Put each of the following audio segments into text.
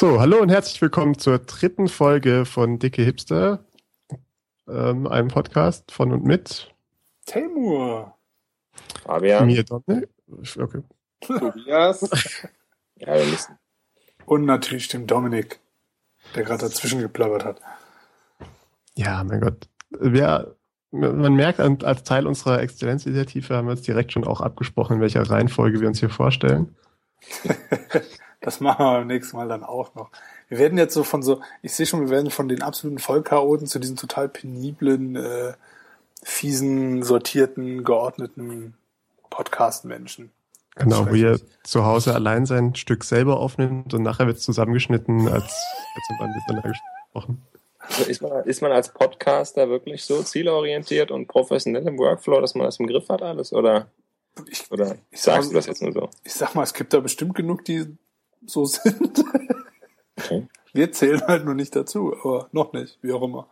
So, hallo und herzlich willkommen zur dritten Folge von Dicke Hipster, ähm, einem Podcast von und mit Temur. Fabian. mir, Dominik. Okay. Tobias. ja, wir müssen. Und natürlich dem Dominik, der gerade dazwischen geplappert hat. Ja, mein Gott. Wir, man merkt, als Teil unserer Exzellenzinitiative haben wir uns direkt schon auch abgesprochen, in welcher Reihenfolge wir uns hier vorstellen. Das machen wir beim nächsten Mal dann auch noch. Wir werden jetzt so von so, ich sehe schon, wir werden von den absoluten Vollchaoten zu diesen total peniblen, äh, fiesen, sortierten, geordneten Podcast-Menschen. Genau, wo ihr zu Hause allein sein Stück selber aufnimmt und nachher wird es zusammengeschnitten, als hätte man miteinander gesprochen. Also ist, man, ist man als Podcaster wirklich so zielorientiert und professionell im Workflow, dass man das im Griff hat alles? Oder, Ich, oder Ich sag sagst mal- du das jetzt nur so? ich sag mal, es gibt da bestimmt genug, die so sind. Okay. Wir zählen halt nur nicht dazu, aber noch nicht, wie auch immer.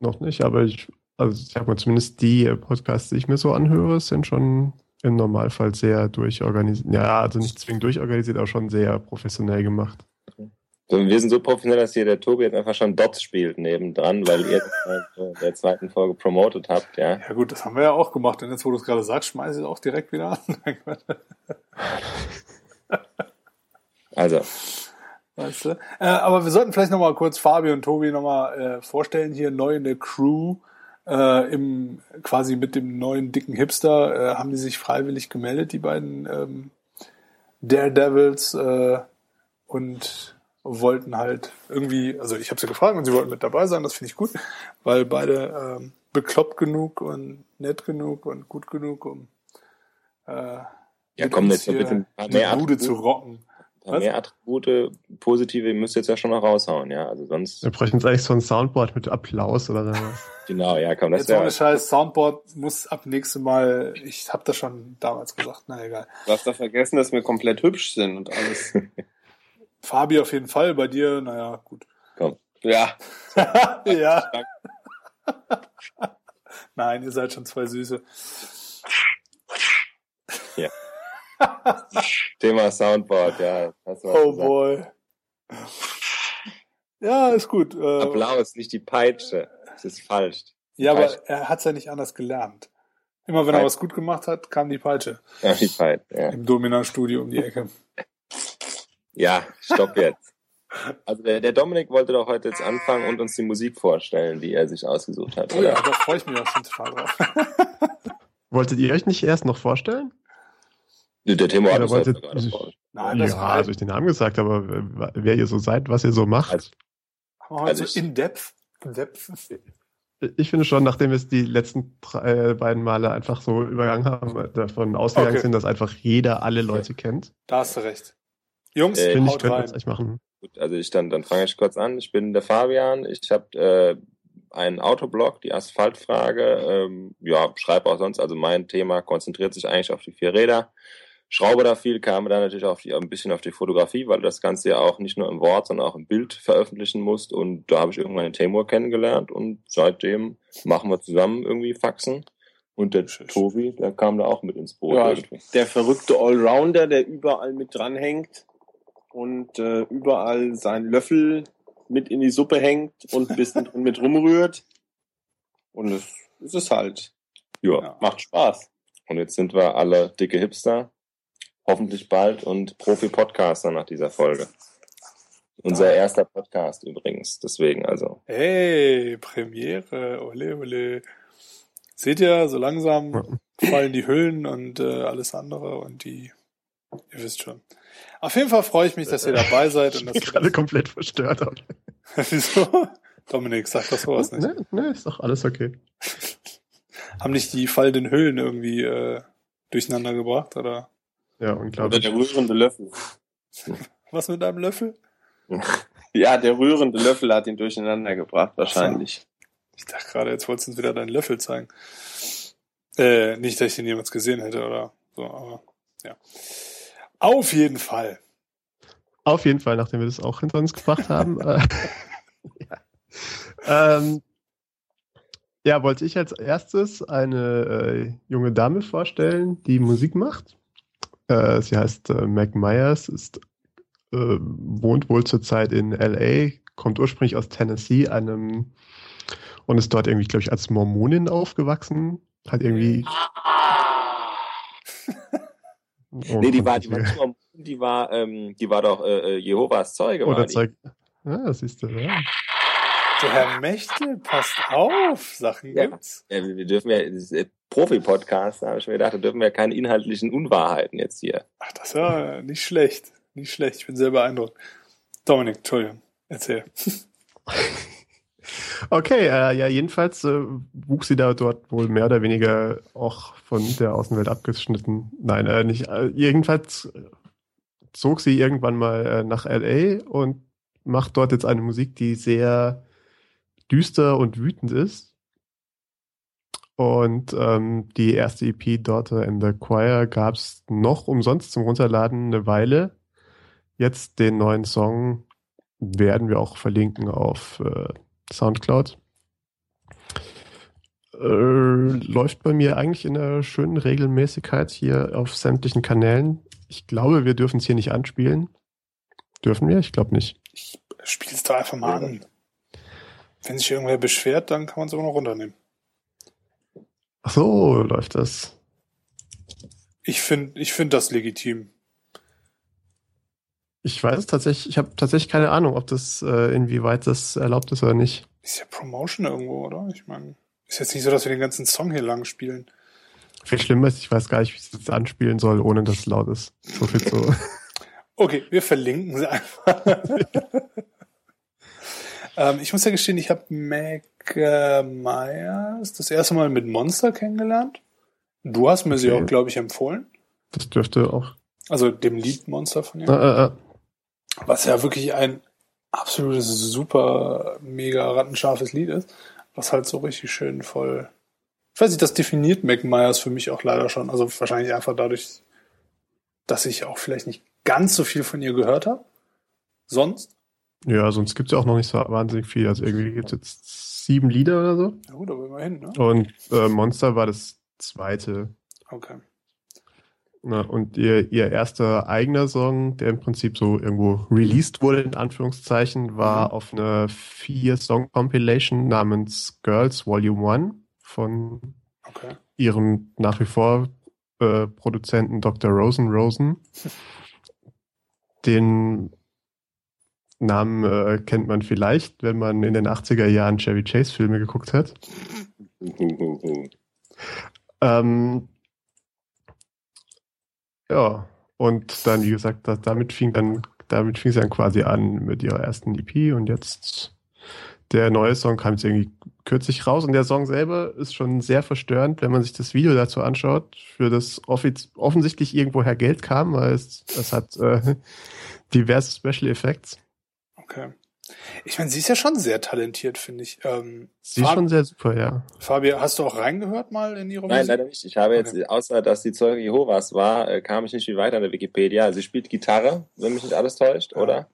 Noch nicht, aber ich, also ich sag mal, zumindest die äh, Podcasts, die ich mir so anhöre, sind schon im Normalfall sehr durchorganisiert. Ja, also nicht zwingend durchorganisiert, aber schon sehr professionell gemacht. So, wir sind so professionell, dass hier der Tobi jetzt einfach schon Dots spielt nebendran, weil ihr das halt in der zweiten Folge promotet habt, ja. Ja gut, das haben wir ja auch gemacht. Und jetzt, wo du es gerade sagst, schmeiße ich es auch direkt wieder an. Also, weißt du? äh, aber wir sollten vielleicht noch mal kurz Fabi und Tobi noch mal äh, vorstellen, hier neu in der Crew. Äh, im, quasi mit dem neuen dicken Hipster äh, haben die sich freiwillig gemeldet, die beiden ähm, Daredevils, äh, und wollten halt irgendwie, also ich habe sie gefragt und sie wollten mit dabei sein, das finde ich gut, weil beide ähm, bekloppt genug und nett genug und gut genug, um äh, ja, uns jetzt hier ein paar die mehr Bude zu rocken. Ein paar mehr Attribute, positive, müsst ihr jetzt ja schon noch raushauen, ja. Also sonst, Wir bräuchten jetzt eigentlich so ein Soundboard mit Applaus oder sowas. genau, ja, komm, das Jetzt ohne wäre. Scheiß, Soundboard muss ab nächstem Mal, ich habe das schon damals gesagt, na egal. Du darfst da vergessen, dass wir komplett hübsch sind und alles. Fabi auf jeden Fall, bei dir, naja, gut. Ja, ja. Nein, ihr seid schon zwei Süße. Thema Soundboard, ja. Oh gesagt. boy. Ja, ist gut. Äh, Applaus, nicht die Peitsche. Das ist falsch. ja, aber Peitsche. er hat's ja nicht anders gelernt. Immer wenn er Peitsche. was gut gemacht hat, kam die Peitsche. Ja, die Peitsche, ja. Im Dominant-Studio um die Ecke. Ja, stopp jetzt. Also der, der Dominik wollte doch heute jetzt anfangen und uns die Musik vorstellen, die er sich ausgesucht hat. Oh ja, Oder? da freue ich mich auch schon total drauf. Wolltet ihr euch nicht erst noch vorstellen? Der Thema hat Oder uns heute wolltet- gerade vor. Nein, das ja, war also ich den Namen gesagt, aber wer ihr so seid, was ihr so macht. Also- haben wir heute also so ich- in depth. In depth. Ich finde schon, nachdem wir es die letzten drei, äh, beiden Male einfach so übergangen haben, äh, davon ausgegangen Okay. sind, dass einfach jeder alle Leute kennt. Da hast du recht. Jungs, Äh, Finde ich, können wir das echt machen. Gut, also ich dann, dann fange ich kurz an. Ich bin der Fabian. Ich habe äh, einen Autoblog, die Asphaltfrage. Ähm, ja, schreibe auch sonst. Also mein Thema konzentriert sich eigentlich auf die vier Räder. Schraube da viel, kam dann natürlich die, ein bisschen auf die Fotografie, weil du das Ganze ja auch nicht nur im Wort, sondern auch im Bild veröffentlichen musst. Und da habe ich irgendwann den Temur kennengelernt und seitdem machen wir zusammen irgendwie Faxen. Und der. Tobi, der kam da auch mit ins Boot. Ja, irgendwie. der verrückte Allrounder, der überall mit dranhängt und äh, überall seinen Löffel mit in die Suppe hängt und ein bisschen drin mit rumrührt. Und es, es ist halt, ja. Ja. macht Spaß. Und jetzt sind wir alle dicke Hipster. Hoffentlich bald und Profi-Podcaster nach dieser Folge. Unser erster Podcast übrigens. Deswegen also. Hey, Premiere, ole, ole. Seht ihr, so langsam fallen die Hüllen und äh, alles andere und die, ihr wisst schon. Auf jeden Fall freue ich mich, dass ihr dabei seid und dass Ich bin gerade komplett verstört. Wieso? Dominik, sag das sowas nicht. Ne, ne, ist doch alles okay. Haben nicht die fallenden Hüllen irgendwie äh, durcheinander gebracht oder Ja, Oder unglaublich. der rührende Löffel. was mit einem Löffel? Ja, der rührende Löffel hat ihn durcheinander gebracht, wahrscheinlich. Ich dachte gerade, jetzt wolltest du uns wieder deinen Löffel zeigen. Äh, nicht, dass ich den jemals gesehen hätte oder so, aber ja. Auf jeden Fall. Auf jeden Fall, nachdem wir das auch hinter uns gebracht haben. äh, ja. Ähm, ja, wollte ich als erstes eine äh, junge Dame vorstellen, die Musik macht. Äh, sie heißt äh, Mac Myers, ist äh, wohnt wohl zurzeit in LA, kommt ursprünglich aus Tennessee, einem und ist dort irgendwie, glaube ich, als Mormonin aufgewachsen. Hat irgendwie. Oh, nee, die war, die war, die war, ähm, die war doch äh, äh Jehovas Zeuge. Oder Zeug. Ja, das siehst du, ja. Der Herr Mächte, passt auf, Sachen ja. gibt's. Ja, wir dürfen ja, das ist Profi-Podcast, da habe ich mir gedacht, da dürfen wir keine inhaltlichen Unwahrheiten jetzt hier. Ach, das war nicht schlecht. Nicht schlecht, ich bin sehr beeindruckt. Dominik, Entschuldigung, erzähl. Okay, äh, ja, jedenfalls äh, wuchs sie da dort wohl mehr oder weniger auch von der Außenwelt abgeschnitten. Nein, äh, nicht. Äh, jedenfalls zog sie irgendwann mal äh, nach LA und macht dort jetzt eine Musik, die sehr düster und wütend ist. Und ähm, die erste EP Daughter in the Choir gab es noch umsonst zum Runterladen eine Weile. Jetzt den neuen Song werden wir auch verlinken auf äh, Soundcloud. Äh, läuft bei mir eigentlich in einer schönen Regelmäßigkeit hier auf sämtlichen Kanälen. Ich glaube, wir dürfen es hier nicht anspielen. Dürfen wir? Ich glaube nicht. Ich spiele es doch einfach mal an. Wenn sich irgendwer beschwert, dann kann man es immer noch runternehmen. Ach so, läuft das. Ich finde ich find das legitim. Ich weiß es tatsächlich, ich habe tatsächlich keine Ahnung, ob das, äh, inwieweit das erlaubt ist oder nicht. Ist ja Promotion irgendwo, oder? Ich meine, ist jetzt nicht so, dass wir den ganzen Song hier lang spielen. Viel schlimmer ist, ich weiß gar nicht, wie ich es jetzt anspielen soll, ohne dass es laut ist. So viel zu. okay, wir verlinken sie einfach. ähm, ich muss ja gestehen, ich habe Mac äh, Myers das erste Mal mit Monster kennengelernt. Du hast mir okay. sie auch, glaube ich, empfohlen. Das dürfte auch. Also dem Lied Monster von ihr. Äh, äh. Was ja wirklich ein absolutes super mega rattenscharfes Lied ist, was halt so richtig schön voll. Ich weiß nicht, das definiert Mac Myers für mich auch leider schon. Also wahrscheinlich einfach dadurch, dass ich auch vielleicht nicht ganz so viel von ihr gehört habe. Sonst. Ja, sonst gibt es ja auch noch nicht so wahnsinnig viel. Also irgendwie gibt es jetzt sieben Lieder oder so. Ja gut, aber immerhin, ne? Und äh, Monster war das zweite. Okay. Na, und ihr, ihr erster eigener Song, der im Prinzip so irgendwo released wurde, in Anführungszeichen, war mhm. auf einer Vier-Song-Compilation namens Girls Volume 1 von okay. ihrem nach wie vor äh, Produzenten Dr. Rosen Rosen. Den Namen äh, kennt man vielleicht, wenn man in den 80er Jahren Chevy Chase Filme geguckt hat. ähm, ja, und dann, wie gesagt, das, damit fing dann, damit fing sie dann quasi an mit ihrer ersten EP und jetzt der neue Song kam jetzt irgendwie kürzlich raus und der Song selber ist schon sehr verstörend, wenn man sich das Video dazu anschaut, für das offensichtlich irgendwoher Geld kam, weil es, es hat äh, diverse Special Effects. Okay. Ich meine, sie ist ja schon sehr talentiert, finde ich. Ähm, sie ist schon sehr super, ja. Fabi, hast du auch reingehört mal in ihre Nein, Musik? leider nicht. Ich habe jetzt, okay. außer dass die Zeuge Jehovas war, äh, kam ich nicht viel weiter in der Wikipedia. Sie spielt Gitarre, wenn mich nicht alles täuscht, ja. oder?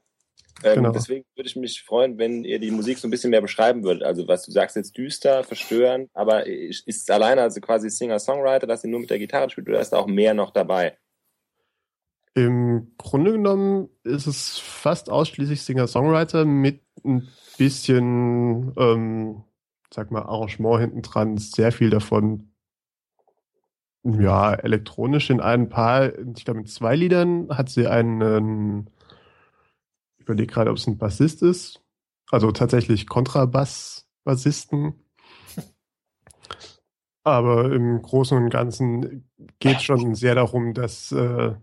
Ähm, genau. Deswegen würde ich mich freuen, wenn ihr die Musik so ein bisschen mehr beschreiben würdet. Also was du sagst jetzt düster, verstörend, aber ist es alleine also quasi Singer-Songwriter, dass sie nur mit der Gitarre spielt oder ist da auch mehr noch dabei? Im Grunde genommen ist es fast ausschließlich Singer-Songwriter mit ein bisschen, ähm, sag mal, Arrangement hinten dran. Sehr viel davon, ja, elektronisch in ein paar, ich glaube, in zwei Liedern hat sie einen, ich überlege gerade, ob es ein Bassist ist. Also tatsächlich Kontrabass-Bassisten. Aber im Großen und Ganzen geht es schon sehr darum, dass äh,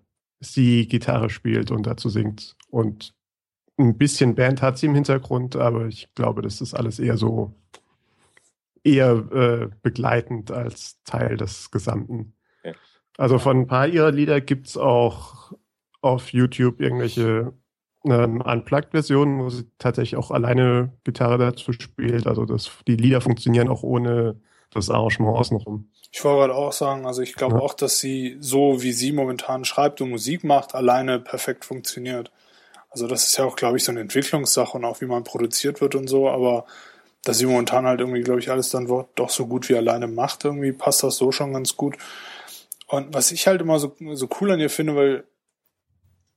sie Gitarre spielt und dazu singt. Und ein bisschen Band hat sie im Hintergrund, aber ich glaube, das ist alles eher so eher äh, begleitend als Teil des Gesamten. Ja. Also von ein paar ihrer Lieder gibt es auch auf YouTube irgendwelche ähm, Unplugged-Versionen, wo sie tatsächlich auch alleine Gitarre dazu spielt. Also das, die Lieder funktionieren auch ohne das Arrangement außenrum. Ich wollte gerade auch sagen, also ich glaube ja. auch, dass sie so, wie sie momentan schreibt und Musik macht, alleine perfekt funktioniert. Also das ist ja auch, glaube ich, so eine Entwicklungssache und auch wie man produziert wird und so, aber dass sie momentan halt irgendwie, glaube ich, alles dann doch so gut wie alleine macht, irgendwie passt das so schon ganz gut. Und was ich halt immer so, so cool an ihr finde, weil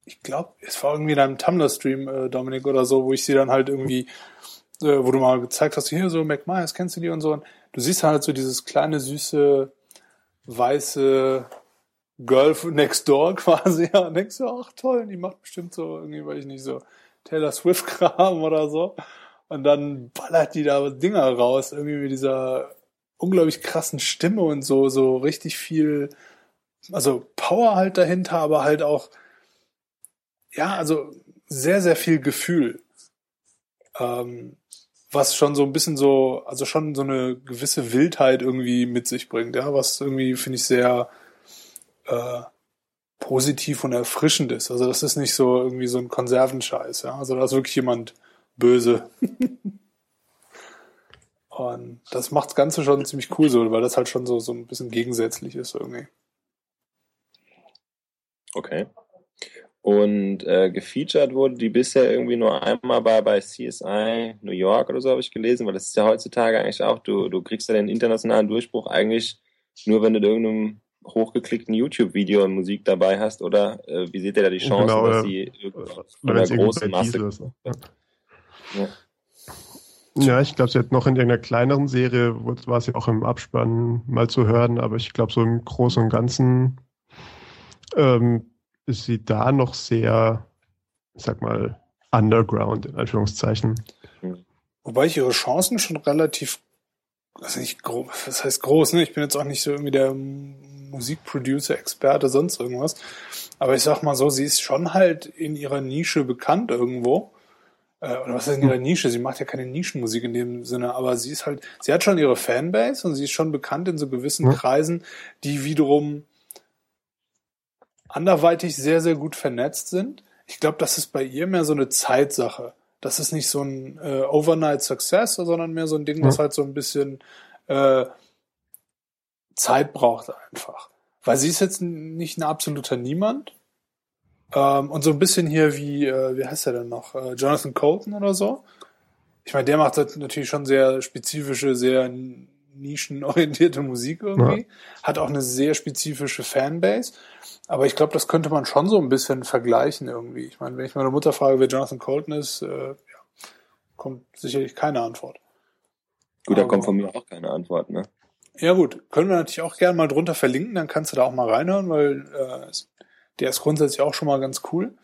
ich glaube, es war irgendwie in einem Tumblr-Stream, äh, Dominik, oder so, wo ich sie dann halt irgendwie, äh, wo du mal gezeigt hast, hier so Mac Myers, kennst du die und so. Und du siehst halt so dieses kleine, süße, weiße Girl next door quasi. Ja, und denkst du, ach toll, die macht bestimmt so irgendwie, weiß ich nicht, so Taylor Swift-Kram oder so. Und dann ballert die da Dinger raus, irgendwie mit dieser unglaublich krassen Stimme und so, so richtig viel, also Power halt dahinter, aber halt auch, ja, also sehr, sehr viel Gefühl. Ähm, was schon so ein bisschen so, also schon so eine gewisse Wildheit irgendwie mit sich bringt, ja, was irgendwie, finde ich, sehr äh, positiv und erfrischend ist. Also das ist nicht so irgendwie so ein Konservenscheiß, ja. Also da ist wirklich jemand böse. und das macht das Ganze schon ziemlich cool so, weil das halt schon so, so ein bisschen gegensätzlich ist irgendwie. Okay. Und äh, gefeatured wurde die bisher irgendwie nur einmal bei, bei CSI New York oder so, habe ich gelesen, weil das ist ja heutzutage eigentlich auch, du, du kriegst ja den internationalen Durchbruch eigentlich nur, wenn du in irgendeinem hochgeklickten YouTube-Video Musik dabei hast, oder äh, wie seht ihr da die Chance, genau, dass sie von der großen Masse... Ist, ja. Ja. ja. ich glaube, sie hat noch in irgendeiner kleineren Serie, war sie auch im Abspann mal zu hören, aber ich glaube, so im Großen und Ganzen ähm, ist sie da noch sehr, ich sag mal, underground, in Anführungszeichen. Wobei ich ihre Chancen schon relativ, also nicht groß, das heißt groß, ne? Ich bin jetzt auch nicht so irgendwie der Musikproducer, Experte, sonst irgendwas. Aber ich sag mal so, sie ist schon halt in ihrer Nische bekannt irgendwo. Äh, oder was heißt in ihrer Nische? Sie macht ja keine Nischenmusik in dem Sinne, aber sie ist halt, sie hat schon ihre Fanbase und sie ist schon bekannt in so gewissen Kreisen, die wiederum anderweitig sehr, sehr gut vernetzt sind. Ich glaube, das ist bei ihr mehr so eine Zeitsache. Das ist nicht so ein äh, Overnight Success, sondern mehr so ein Ding, was halt so ein bisschen äh, Zeit braucht einfach. Weil sie ist jetzt nicht ein absoluter Niemand. Ähm, und so ein bisschen hier wie, äh, wie heißt er denn noch? Äh, Jonathan Colton oder so. Ich meine, der macht natürlich schon sehr spezifische, sehr nischenorientierte Musik irgendwie. Ja. Hat auch eine sehr spezifische Fanbase. Aber ich glaube, das könnte man schon so ein bisschen vergleichen irgendwie. Ich meine, wenn ich meine Mutter frage, wer Jonathan Colton ist, äh, ja, kommt sicherlich keine Antwort. Gut, da kommt von mir auch keine Antwort, ne? Ja gut, können wir natürlich auch gerne mal drunter verlinken, dann kannst du da auch mal reinhören, weil äh, der ist grundsätzlich auch schon mal ganz cool.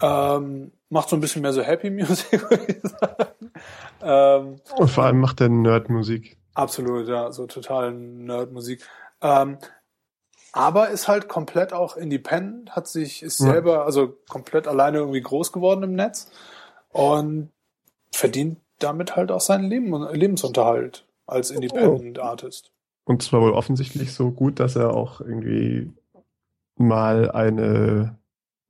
Ähm, macht so ein bisschen mehr so Happy Music, würde ich sagen. Ähm, Und vor allem macht er Nerd-Musik. Absolut, ja, so total Nerd-Musik. Ähm, aber ist halt komplett auch independent, hat sich, ist selber, ja. also komplett alleine irgendwie groß geworden im Netz und verdient damit halt auch seinen Leben, Lebensunterhalt als Independent oh. Artist. Und zwar wohl offensichtlich so gut, dass er auch irgendwie mal eine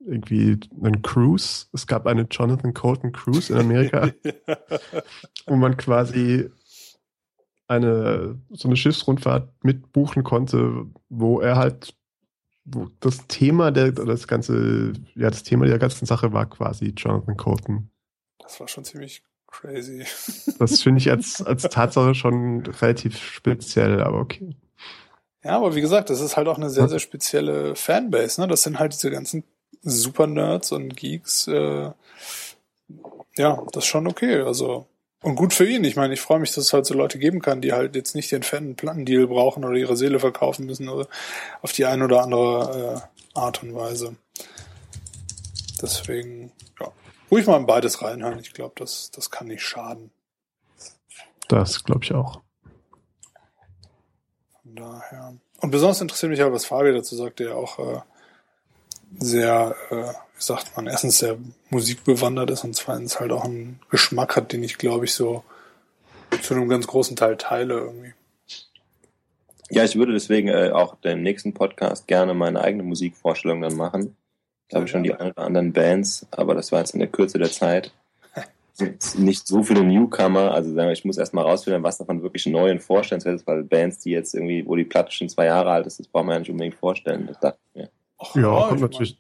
irgendwie einen Cruise. Es gab eine Jonathan Colton Cruise in Amerika, wo man quasi eine so eine Schiffsrundfahrt mitbuchen konnte, wo er halt wo das Thema der das ganze ja das Thema der ganzen Sache war quasi Jonathan Colton. Das war schon ziemlich Crazy. Das finde ich als, als Tatsache schon relativ speziell, aber okay. Ja, aber wie gesagt, das ist halt auch eine sehr, sehr spezielle Fanbase. Ne? Das sind halt diese ganzen Super-Nerds und Geeks. Äh, ja, das ist schon okay. Also und gut für ihn. Ich meine, ich freue mich, dass es halt so Leute geben kann, die halt jetzt nicht den fetten Plattendeal brauchen oder ihre Seele verkaufen müssen oder auf die eine oder andere äh, Art und Weise. Deswegen, ja ruhig mal in beides reinhören. Ich glaube, das, das kann nicht schaden. Das glaube ich auch. Von daher. Und besonders interessiert mich halt, was Fabi dazu sagt, der auch äh, sehr, äh, wie sagt man, erstens sehr musikbewandert ist und zweitens halt auch einen Geschmack hat, den ich, glaube ich, so zu einem ganz großen Teil teile irgendwie. Ja, ich würde deswegen äh, auch den nächsten Podcast gerne meine eigene Musikvorstellung dann machen. Da habe ich schon die ein oder anderen Bands, aber das war jetzt in der Kürze der Zeit. Sind nicht so viele Newcomer, also sagen wir, ich muss erstmal rausfinden, was davon wirklich neuen vorstellenswert ist, weil Bands, die jetzt irgendwie, wo die Platte schon zwei Jahre alt ist, das braucht man ja nicht unbedingt vorstellen. Das dachte ich mir. Ja, kommt natürlich,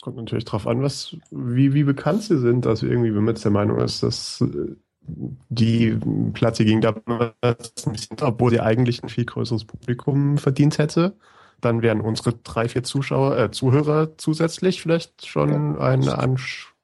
kommt natürlich drauf an, was, wie, wie bekannt sie sind. Also irgendwie, wenn man jetzt der Meinung ist, dass äh, die Platte ging damals, obwohl sie eigentlich ein viel größeres Publikum verdient hätte, dann wären unsere drei, vier Zuschauer, äh, Zuhörer zusätzlich vielleicht schon ja. ein Ansch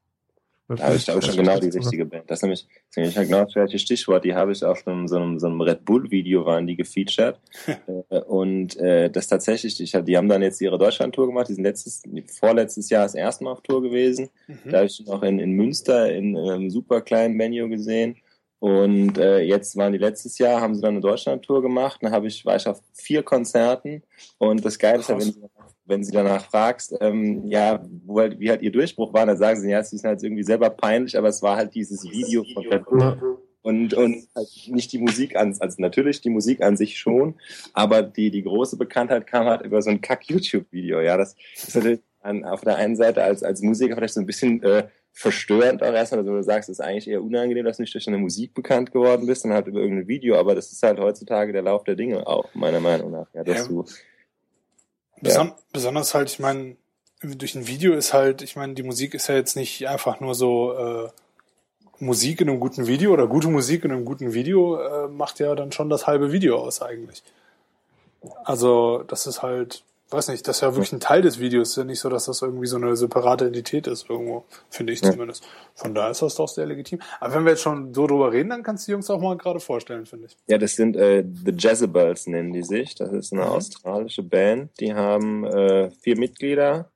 da ich glaube schon genau die richtige Band. Das ist nämlich, das ist nämlich genau das gleiche Stichwort. Die habe ich auf einem, so einem, so einem Red Bull-Video waren die gefeatured. Äh, und äh, das tatsächlich, ich hab, die haben dann jetzt ihre Deutschland-Tour gemacht. Die sind letztes, vorletztes Jahr das erste Mal auf Tour gewesen. Mhm. Da habe ich noch in, in Münster in, in einem super kleinen Venue gesehen. Und äh, jetzt waren die letztes Jahr, haben sie dann eine Deutschland-Tour gemacht. Dann habe ich, war ich auf vier Konzerten. Und das Geile ist ja, wenn sie wenn sie danach fragst, ähm, ja, wo halt, wie halt ihr Durchbruch war, dann sagen sie, ja, es ist halt irgendwie selber peinlich, aber es war halt dieses Video von Red Bull. Und, und halt nicht die Musik an, also natürlich die Musik an sich schon, aber die, die große Bekanntheit kam halt über so ein Kack-YouTube-Video. Ja, das ist natürlich an, auf der einen Seite als, als Musiker vielleicht so ein bisschen äh, verstörend auch erstmal, also du sagst, es ist eigentlich eher unangenehm, dass du nicht durch deine Musik bekannt geworden bist und halt über irgendein Video, aber das ist halt heutzutage der Lauf der Dinge auch, meiner Meinung nach. Ja, dass ja. du Beson ja. Besonders halt, ich meine, durch ein Video ist halt, ich meine, die Musik ist ja jetzt nicht einfach nur so äh, Musik in einem guten Video oder gute Musik in einem guten Video äh, macht ja dann schon das halbe Video aus eigentlich. Also das ist halt, weiß nicht, das ist ja wirklich ein Teil des Videos. Ist ja nicht so, dass das irgendwie so eine separate Entität ist irgendwo, finde ich ja. zumindest. Von daher ist das doch sehr legitim. Aber wenn wir jetzt schon so drüber reden, dann kannst du die Jungs auch mal gerade vorstellen, finde ich. Ja, das sind äh, The Jezebels nennen die sich. Das ist eine mhm. australische Band. Die haben äh, vier Mitglieder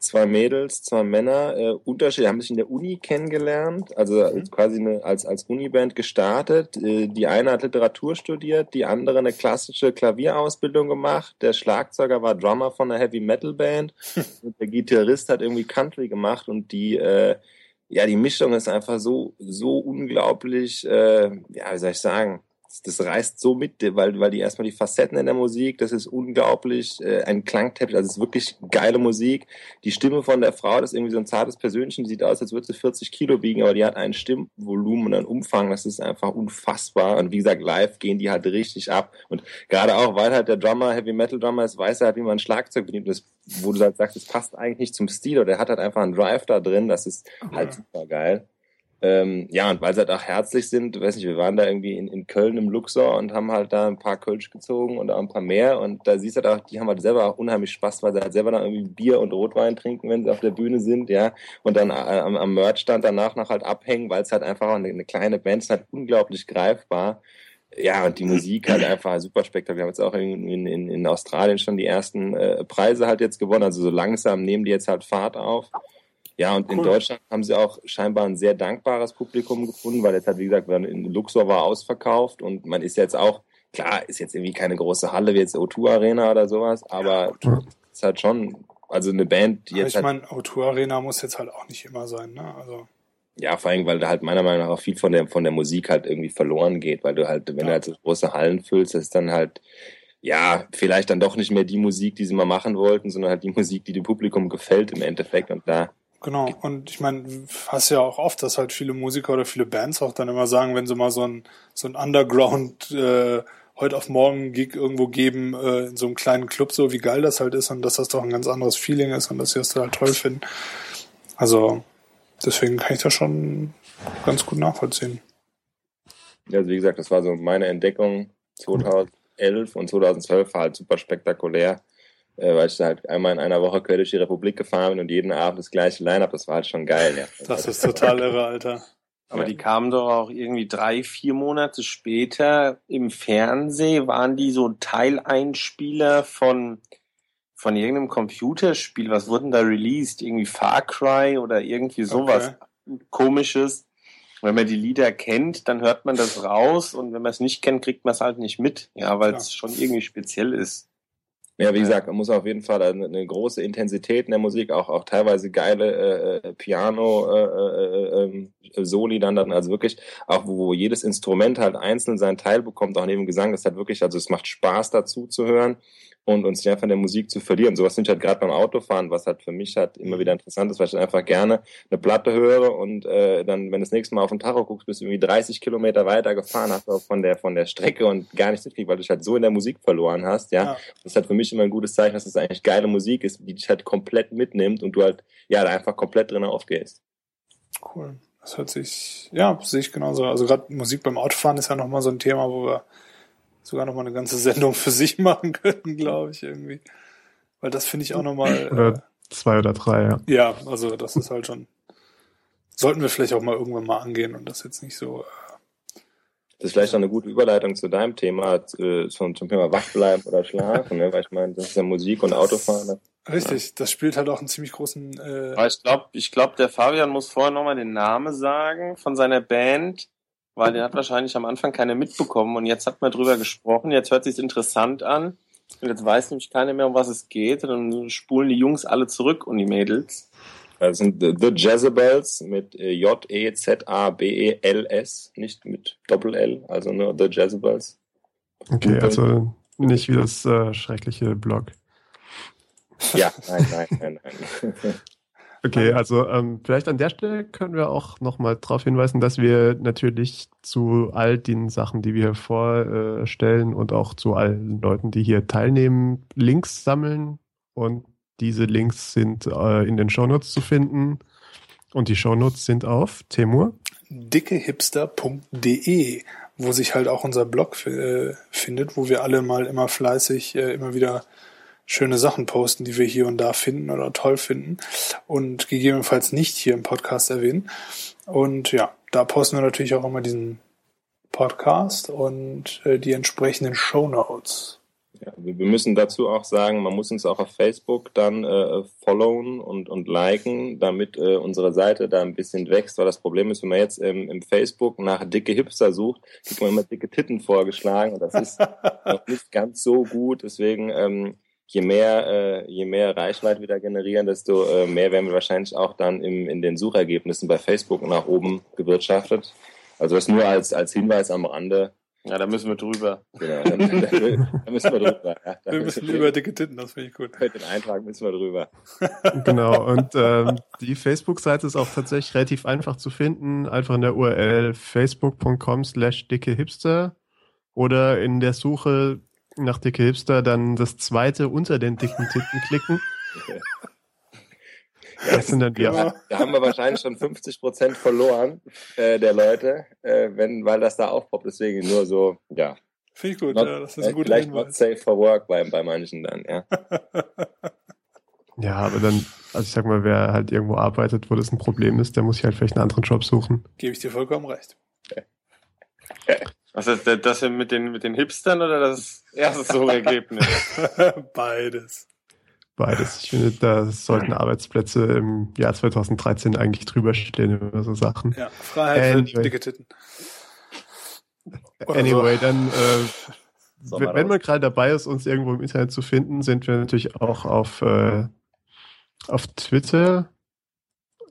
zwei Mädels, zwei Männer, äh, Unterschied, haben sich in der Uni kennengelernt, also mhm. quasi eine, als, als Uniband gestartet. Äh, die eine hat Literatur studiert, die andere eine klassische Klavierausbildung gemacht. Der Schlagzeuger war Drummer von einer Heavy Metal Band und der Gitarrist hat irgendwie Country gemacht und die, äh, ja, die Mischung ist einfach so, so unglaublich, äh, ja, wie soll ich sagen, das reißt so mit, weil, weil die erstmal die Facetten in der Musik, das ist unglaublich, äh, ein Klangteppich, also es ist wirklich geile Musik. Die Stimme von der Frau, das ist irgendwie so ein zartes Persönchen, die sieht aus, als würde sie 40 Kilo wiegen, aber die hat ein Stimmvolumen und einen Umfang, das ist einfach unfassbar. Und wie gesagt, live gehen die halt richtig ab. Und gerade auch, weil halt der Drummer, Heavy Metal Drummer ist, weiß er halt, wie man ein Schlagzeug bedient. Das, wo du halt sagst, das passt eigentlich nicht zum Stil, oder der hat halt einfach einen Drive da drin, das ist halt super geil. Ähm, ja, und weil sie halt auch herzlich sind, weiß nicht, wir waren da irgendwie in, in Köln im Luxor und haben halt da ein paar Kölsch gezogen und auch ein paar mehr und da siehst du halt auch, die haben halt selber auch unheimlich Spaß, weil sie halt selber da irgendwie Bier und Rotwein trinken, wenn sie auf der Bühne sind, ja, und dann äh, am, am Merchstand danach noch halt abhängen, weil es halt einfach eine, eine kleine Band ist, halt unglaublich greifbar. Ja, und die Musik halt einfach super spektakulär. Wir haben jetzt auch in, in, in Australien schon die ersten äh, Preise halt jetzt gewonnen, also so langsam nehmen die jetzt halt Fahrt auf. Ja, und cool. in Deutschland haben sie auch scheinbar ein sehr dankbares Publikum gefunden, weil jetzt halt, wie gesagt, in Luxor war ausverkauft und man ist jetzt auch, klar, ist jetzt irgendwie keine große Halle wie jetzt O2 Arena oder sowas, aber ja. ist halt schon, also eine Band, die jetzt. Ich halt, meine, O2 Arena muss jetzt halt auch nicht immer sein, ne? Also. Ja, vor allem, weil da halt meiner Meinung nach auch viel von der, von der Musik halt irgendwie verloren geht, weil du halt, wenn ja. du halt so große Hallen füllst, das ist dann halt, ja, vielleicht dann doch nicht mehr die Musik, die sie mal machen wollten, sondern halt die Musik, die dem Publikum gefällt im Endeffekt und da Genau, und ich meine, hast ja auch oft, dass halt viele Musiker oder viele Bands auch dann immer sagen, wenn sie mal so ein, so ein Underground äh, heute auf morgen Gig irgendwo geben, äh, in so einem kleinen Club, so wie geil das halt ist und dass das doch ein ganz anderes Feeling ist und dass sie das halt toll finden. Also deswegen kann ich das schon ganz gut nachvollziehen. Ja, also wie gesagt, das war so meine Entdeckung 2011 und 2012 war halt super spektakulär äh, weil ich da halt einmal in einer Woche quer durch die Republik gefahren bin und jeden Abend das gleiche Line-Up, das war halt schon geil. Ja. Das ist total irre, Alter. Aber die kamen doch auch irgendwie drei, vier Monate später im Fernsehen, waren die so Teileinspieler von, von irgendeinem Computerspiel. Was wurden da released? Irgendwie Far Cry oder irgendwie sowas okay. komisches. Wenn man die Lieder kennt, dann hört man das raus und wenn man es nicht kennt, kriegt man es halt nicht mit. Ja, weil es schon irgendwie speziell ist. Ja, wie gesagt, man muss auf jeden Fall eine, eine große Intensität in der Musik, auch, auch teilweise geile äh, äh Piano, äh, äh, ähm, Soli dann, dann, also wirklich, auch wo, wo jedes Instrument halt einzeln seinen Teil bekommt, auch neben dem Gesang, das hat wirklich, also es macht Spaß dazu zu hören und uns nicht einfach in der Musik zu verlieren. Sowas finde ich halt gerade beim Autofahren, was halt für mich halt immer wieder interessant ist, weil ich dann einfach gerne eine Platte höre und äh, dann, wenn du das nächste Mal auf den Tacho guckst, bist du irgendwie 30 Kilometer weiter gefahren, hast du auch von der von der Strecke und gar nichts mitkriegst, weil du dich halt so in der Musik verloren hast, ja. ja. Das ist halt für mich immer ein gutes Zeichen, dass es das eigentlich geile Musik ist, die dich halt komplett mitnimmt und du halt, ja, da einfach komplett drin aufgehst. Cool. Das hört sich, ja, sehe ich genauso. Also gerade Musik beim Autofahren ist ja nochmal so ein Thema, wo wir sogar noch mal eine ganze Sendung für sich machen könnten, glaube ich, irgendwie. Weil das finde ich auch nochmal. Oder Äh, zwei oder drei, ja. ja, also das ist halt schon. Sollten wir vielleicht auch mal irgendwann mal angehen und das jetzt nicht so. Äh, Das ist vielleicht auch eine gute Überleitung zu deinem Thema, äh, zum, zum Thema Wachbleiben oder Schlafen, ne? weil ich meine, das ist ja Musik und Autofahren. ne? richtig, das spielt halt auch einen ziemlich großen. Äh, Aber ich glaube, ich glaub, der Fabian muss vorher nochmal den Namen sagen von seiner Band, weil der hat wahrscheinlich am Anfang keiner mitbekommen und jetzt hat man drüber gesprochen. Jetzt hört sich interessant an und jetzt weiß nämlich keiner mehr, um was es geht. Und dann spulen die Jungs alle zurück und die Mädels. Das sind The, Jezebels mit äh, J-E-Z-A-B-E-L-S, nicht mit Doppel-L, also nur The Jezebels. Okay, Okay. also nicht wie das äh, schreckliche Blog. Ja, nein, nein, nein, nein. Okay, also ähm, vielleicht an der Stelle können wir auch nochmal darauf hinweisen, dass wir natürlich zu all den Sachen, die wir hier vorstellen und auch zu allen Leuten, die hier teilnehmen, Links sammeln und diese Links sind äh, in den Shownotes zu finden und die Shownotes sind auf Temur. dickehipster.de, wo sich halt auch unser Blog äh, findet, wo wir alle mal immer fleißig äh, immer wieder schöne Sachen posten, die wir hier und da finden oder toll finden und gegebenenfalls nicht hier im Podcast erwähnen. Und ja, da posten wir natürlich auch immer diesen Podcast und äh, die entsprechenden Show Notes. Ja, wir müssen dazu auch sagen, man muss uns auch auf Facebook dann äh, followen und, und liken, damit äh, unsere Seite da ein bisschen wächst. Weil das Problem ist, wenn man jetzt ähm, im Facebook nach dicke Hipster sucht, kriegt man immer dicke Titten vorgeschlagen und das ist noch nicht ganz so gut. Deswegen, ähm, je mehr, äh, je mehr Reichweite wir da generieren, desto äh, mehr werden wir wahrscheinlich auch dann im, in den Suchergebnissen bei Facebook nach oben gewirtschaftet. Also das nur als, als Hinweis am Rande. Ja, da müssen wir drüber. Genau, da, da, da müssen wir drüber. Ja, da Wir müssen über dicke Titten, das finde ich gut. Für den Eintrag müssen wir drüber. Genau, und ähm, die Facebook-Seite ist auch tatsächlich relativ einfach zu finden. Einfach in der URL facebook.com slash dicke Hipster oder in der Suche nach dicke Hipster dann das zweite unter den dicken Titten klicken. Das sind dann wir. Ja. Da haben wir wahrscheinlich schon 50 Prozent verloren äh, der Leute, äh, wenn, weil das da aufpoppt. Deswegen nur so, ja. Finde ich gut, Not, ja, das ist ein äh, guter vielleicht not Hinweis. safe for work bei, bei manchen dann, ja. Ja, aber dann, also ich sag mal, wer halt irgendwo arbeitet, wo das ein Problem ist, der muss sich halt vielleicht einen anderen Job suchen. Gebe ich dir vollkommen recht. Was ist das, das hier mit den, mit den Hipstern oder das erste Suchergebnis? Beides. Beides. Ich finde, da sollten Arbeitsplätze im Jahr 2013 eigentlich drüber stehen über so Sachen. Ja, Freiheit für Anyway. dicke Titten. Oder Anyway, dann, äh, wenn wenn man gerade dabei ist, uns irgendwo im Internet zu finden, sind wir natürlich auch auf, äh, auf Twitter,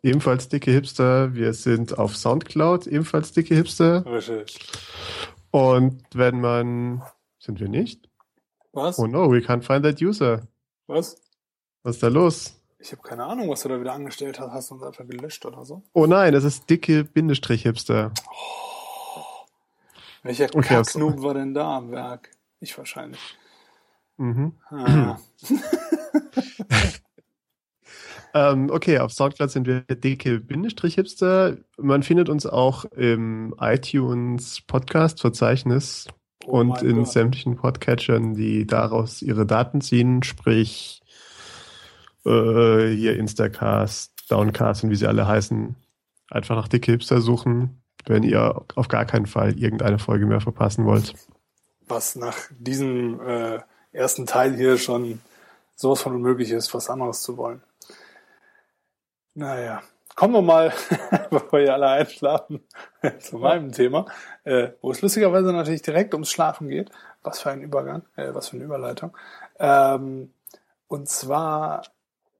ebenfalls dicke Hipster. Wir sind auf Soundcloud, ebenfalls dicke Hipster. So. Richtig. Und wenn man, sind wir nicht? Was? Oh no, we can't find that user. Was? Was ist da los? Ich habe keine Ahnung, was du da wieder angestellt hast. Hast du uns einfach gelöscht oder so? Oh nein, das ist dicke Bindestrich Hipster. Welcher Okay, Kacknoob war denn da am Werk? Ich wahrscheinlich. Mhm. Ah. Ähm, okay, auf Soundcloud sind wir dicke Bindestrich Hipster. Man findet uns auch im iTunes Podcast Verzeichnis Oh und in Gott. sämtlichen Podcatchern, die daraus ihre Daten ziehen, sprich äh, hier Instacast, Downcast und wie sie alle heißen. Einfach nach dicke Hipster suchen, wenn ihr auf gar keinen Fall irgendeine Folge mehr verpassen wollt. Was nach diesem äh, ersten Teil hier schon sowas von unmöglich ist, was anderes zu wollen. Naja, kommen wir mal, bevor ihr alle einschlafen, zu meinem Thema, äh, wo es lustigerweise natürlich direkt ums Schlafen geht. Was für ein Übergang, äh, was für eine Überleitung. Ähm, und zwar,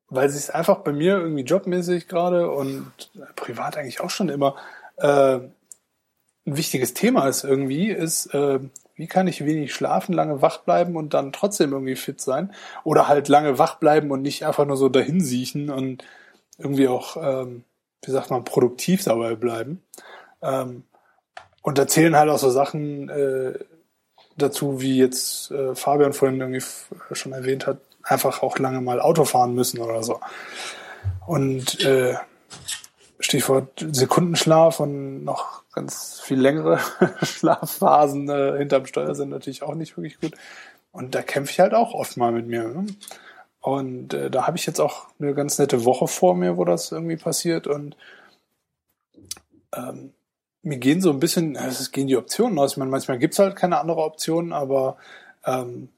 weil es sich einfach bei mir irgendwie jobmäßig gerade und privat eigentlich auch schon immer äh, ein wichtiges Thema ist irgendwie, ist, äh, wie kann ich wenig schlafen, lange wach bleiben und dann trotzdem irgendwie fit sein? Oder halt lange wach bleiben und nicht einfach nur so dahin siechen und irgendwie auch, ähm, wie sagt man, produktiv dabei bleiben. Ähm, und da zählen halt auch so Sachen äh, dazu, wie jetzt äh, Fabian vorhin irgendwie schon erwähnt hat, einfach auch lange mal Auto fahren müssen oder so. Und äh, Stichwort Sekundenschlaf und noch ganz viel längere Schlafphasen äh, hinterm Steuer sind natürlich auch nicht wirklich gut. Und da kämpfe ich halt auch oft mal mit mir. Ne? Und äh, da habe ich jetzt auch eine ganz nette Woche vor mir, wo das irgendwie passiert. Und ähm, mir gehen so ein bisschen, es gehen die Optionen aus. Ich meine, manchmal gibt's halt keine andere Option, aber ähm,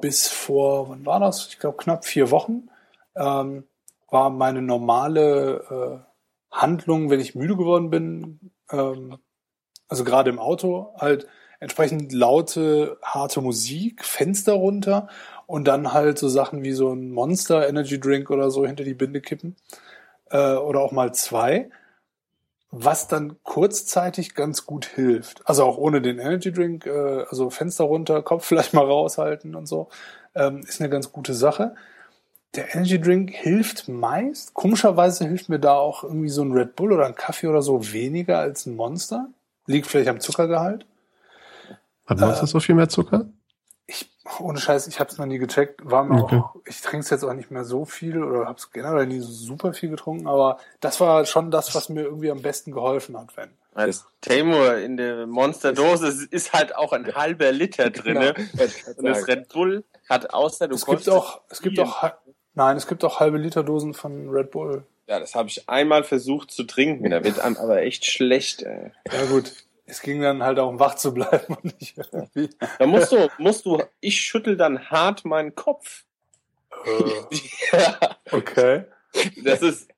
bis vor, wann war das? Ich glaube knapp vier Wochen ähm, war meine normale äh, Handlung, wenn ich müde geworden bin, ähm, also gerade im Auto, halt entsprechend laute, harte Musik, Fenster runter und dann halt so Sachen wie so ein Monster Energy Drink oder so hinter die Binde kippen äh, oder auch mal zwei, was dann kurzzeitig ganz gut hilft. Also auch ohne den Energy Drink, äh, also Fenster runter, Kopf vielleicht mal raushalten und so, ähm, ist eine ganz gute Sache. Der Energy Drink hilft meist. Komischerweise hilft mir da auch irgendwie so ein Red Bull oder ein Kaffee oder so weniger als ein Monster. Liegt vielleicht am Zuckergehalt. Hat Monster Äh, so viel mehr Zucker? Ohne Scheiß, ich habe es noch nie gecheckt. War mir Okay. auch, ich trinke es jetzt auch nicht mehr so viel oder habe es generell nie so super viel getrunken, aber das war schon das, was mir irgendwie am besten geholfen hat, wenn. Als Tamor in der Monsterdose ist- halt auch ein halber Liter drinne. Genau. Und das Red Bull hat außer du Es gibt auch, es gibt auch, nein, es gibt auch halbe Liter Dosen von Red Bull. Ja, das habe ich einmal versucht zu trinken. Da wird einem aber echt schlecht. Ey. Ja gut, es ging dann halt auch um wach zu bleiben und nicht irgendwie. Da musst du, musst du, ich schüttel dann hart meinen Kopf. Äh, Ja, okay. das ist,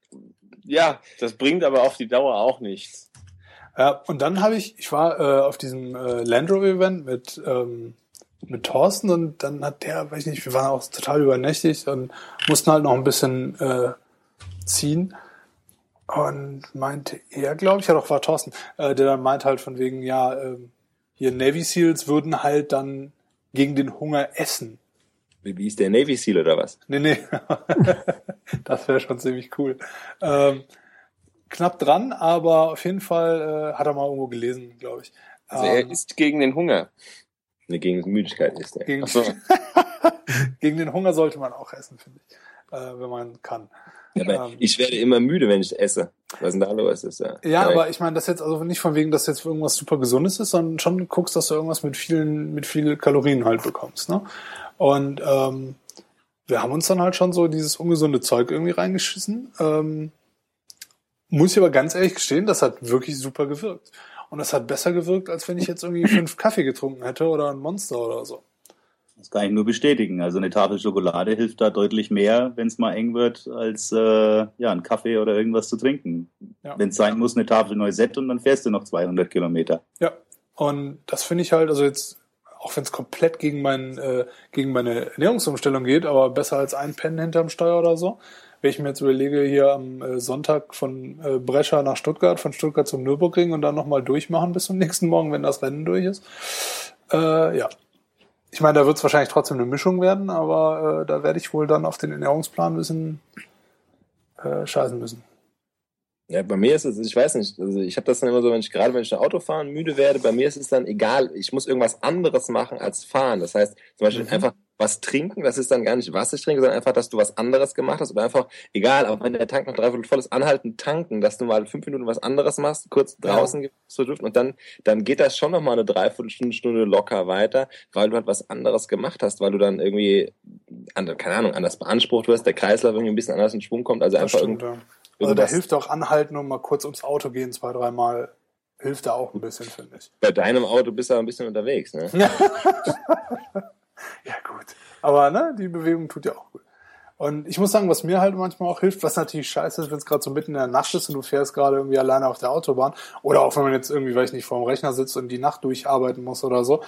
ja, das bringt aber auf die Dauer auch nichts. Ja, und dann habe ich, ich war äh, auf diesem äh, Land Rover Event mit ähm, mit Thorsten und dann hat der, weiß ich nicht, wir waren auch total übernächtigt und mussten halt noch ein bisschen äh, ziehen und meinte er, glaube ich, ja doch war Thorsten, äh, der dann meint halt von wegen, ja, ähm, hier Navy Seals würden halt dann gegen den Hunger essen. Wie, wie ist der Navy Seal oder was? Nee, nee. das wäre schon ziemlich cool. Ähm, knapp dran, aber auf jeden Fall äh, hat er mal irgendwo gelesen, glaube ich. Also er Ähm, ist gegen den Hunger. Ne, gegen Müdigkeit ist der. gegen, so. gegen den Hunger sollte man auch essen, finde ich. Äh, wenn man kann. Aber ich werde immer müde, wenn ich esse. Was denn da los? Ist, ja, Ja, aber ich meine, das jetzt also nicht von wegen, dass jetzt irgendwas super Gesundes ist, sondern schon guckst, dass du irgendwas mit vielen, mit viel Kalorien halt bekommst. Ne? Und ähm, wir haben uns dann halt schon so dieses ungesunde Zeug irgendwie reingeschissen. Ähm, muss ich aber ganz ehrlich gestehen, das hat wirklich super gewirkt. Und das hat besser gewirkt, als wenn ich jetzt irgendwie fünf Kaffee getrunken hätte oder ein Monster oder so. Das kann ich nur bestätigen. Also eine Tafel Schokolade hilft da deutlich mehr, wenn es mal eng wird, als äh, ja ein Kaffee oder irgendwas zu trinken. Ja. Wenn es sein muss, eine Tafel Neusett und dann fährst du noch 200 Kilometer. Ja, und das finde ich halt, also jetzt, auch wenn es komplett gegen, mein, äh, gegen meine Ernährungsumstellung geht, aber besser als ein Pennen hinterm Steuer oder so. Wenn ich mir jetzt überlege, hier am äh, Sonntag von äh, Brescia nach Stuttgart, von Stuttgart zum Nürburgring und dann nochmal durchmachen bis zum nächsten Morgen, wenn das Rennen durch ist. Äh, ja. Ich meine, da wird es wahrscheinlich trotzdem eine Mischung werden, aber äh, da werde ich wohl dann auf den Ernährungsplan ein bisschen äh, scheißen müssen. Ja, bei mir ist es, ich weiß nicht, also ich habe das dann immer so, wenn ich gerade wenn ich Auto fahren müde werde, bei mir ist es dann egal, ich muss irgendwas anderes machen als fahren. Das heißt, zum Beispiel Mhm. einfach was trinken, das ist dann gar nicht, was ich trinke, sondern einfach, dass du was anderes gemacht hast oder einfach, egal, auch wenn der Tank noch dreiviertel voll ist, anhalten, tanken, dass du mal fünf Minuten was anderes machst, kurz draußen zu dürfen und dann, dann geht das schon noch mal eine Dreiviertelstunde, Stunde locker weiter, weil du halt was anderes gemacht hast, weil du dann irgendwie, keine Ahnung, anders beansprucht wirst, der Kreislauf irgendwie ein bisschen anders in Schwung kommt, also Das einfach stimmt, irgend, ja. Also da irgendwas- hilft auch anhalten und mal kurz ums Auto gehen, zwei, dreimal. Hilft da auch ein bisschen, finde ich. bei deinem Auto bist du aber ein bisschen unterwegs, ne? Ja, gut. Aber ne, die Bewegung tut ja auch gut. Und ich muss sagen, was mir halt manchmal auch hilft, was natürlich scheiße ist, wenn es gerade so mitten in der Nacht ist und du fährst gerade irgendwie alleine auf der Autobahn oder auch wenn man jetzt irgendwie, weiß ich nicht, vor dem Rechner sitzt und die Nacht durcharbeiten muss oder so.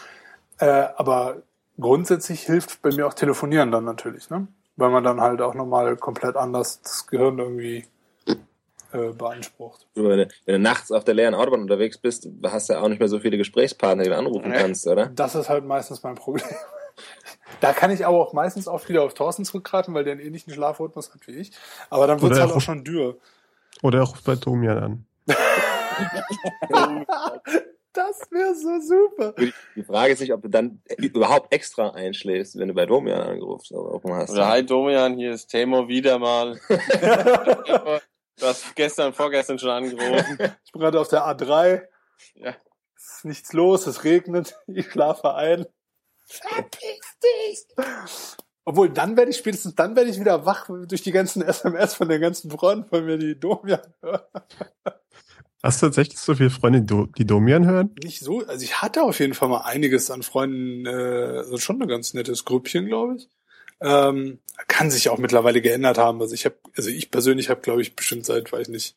Äh, aber grundsätzlich hilft bei mir auch Telefonieren dann natürlich, ne? Weil man dann halt auch nochmal komplett anders das Gehirn irgendwie äh, beansprucht. Wenn du, wenn du nachts auf der leeren Autobahn unterwegs bist, hast du ja auch nicht mehr so viele Gesprächspartner, die du anrufen kannst, oder? Das ist halt meistens mein Problem. Da kann ich aber auch meistens auch wieder auf Thorsten zurückgreifen, weil der einen ähnlichen Schlafrhythmus hat wie ich. Aber dann wird's Oder halt er auch schon dürr. Oder er ruft bei Domian an. Das wäre so super. Die Frage ist nicht, ob du dann überhaupt extra einschläfst, wenn du bei Domian angerufst hast. Oder hi Domian, hier ist Tamo wieder mal. du hast gestern, vorgestern schon angerufen. Ich bin gerade auf der A3. Ja. Es ist nichts los, es regnet, ich schlafe ein. Verpiss dich! Obwohl, dann werde ich spätestens, dann werde ich wieder wach durch die ganzen SMS von den ganzen Freunden von mir, die Domian hören. Hast du tatsächlich so viele Freunde, die die Domian hören? Nicht so, also ich hatte auf jeden Fall mal einiges an Freunden, äh, also schon ein ganz nettes Grüppchen, glaube ich. Ähm, kann sich auch mittlerweile geändert haben. Also ich habe, also ich persönlich habe, glaube ich, bestimmt seit, weiß nicht,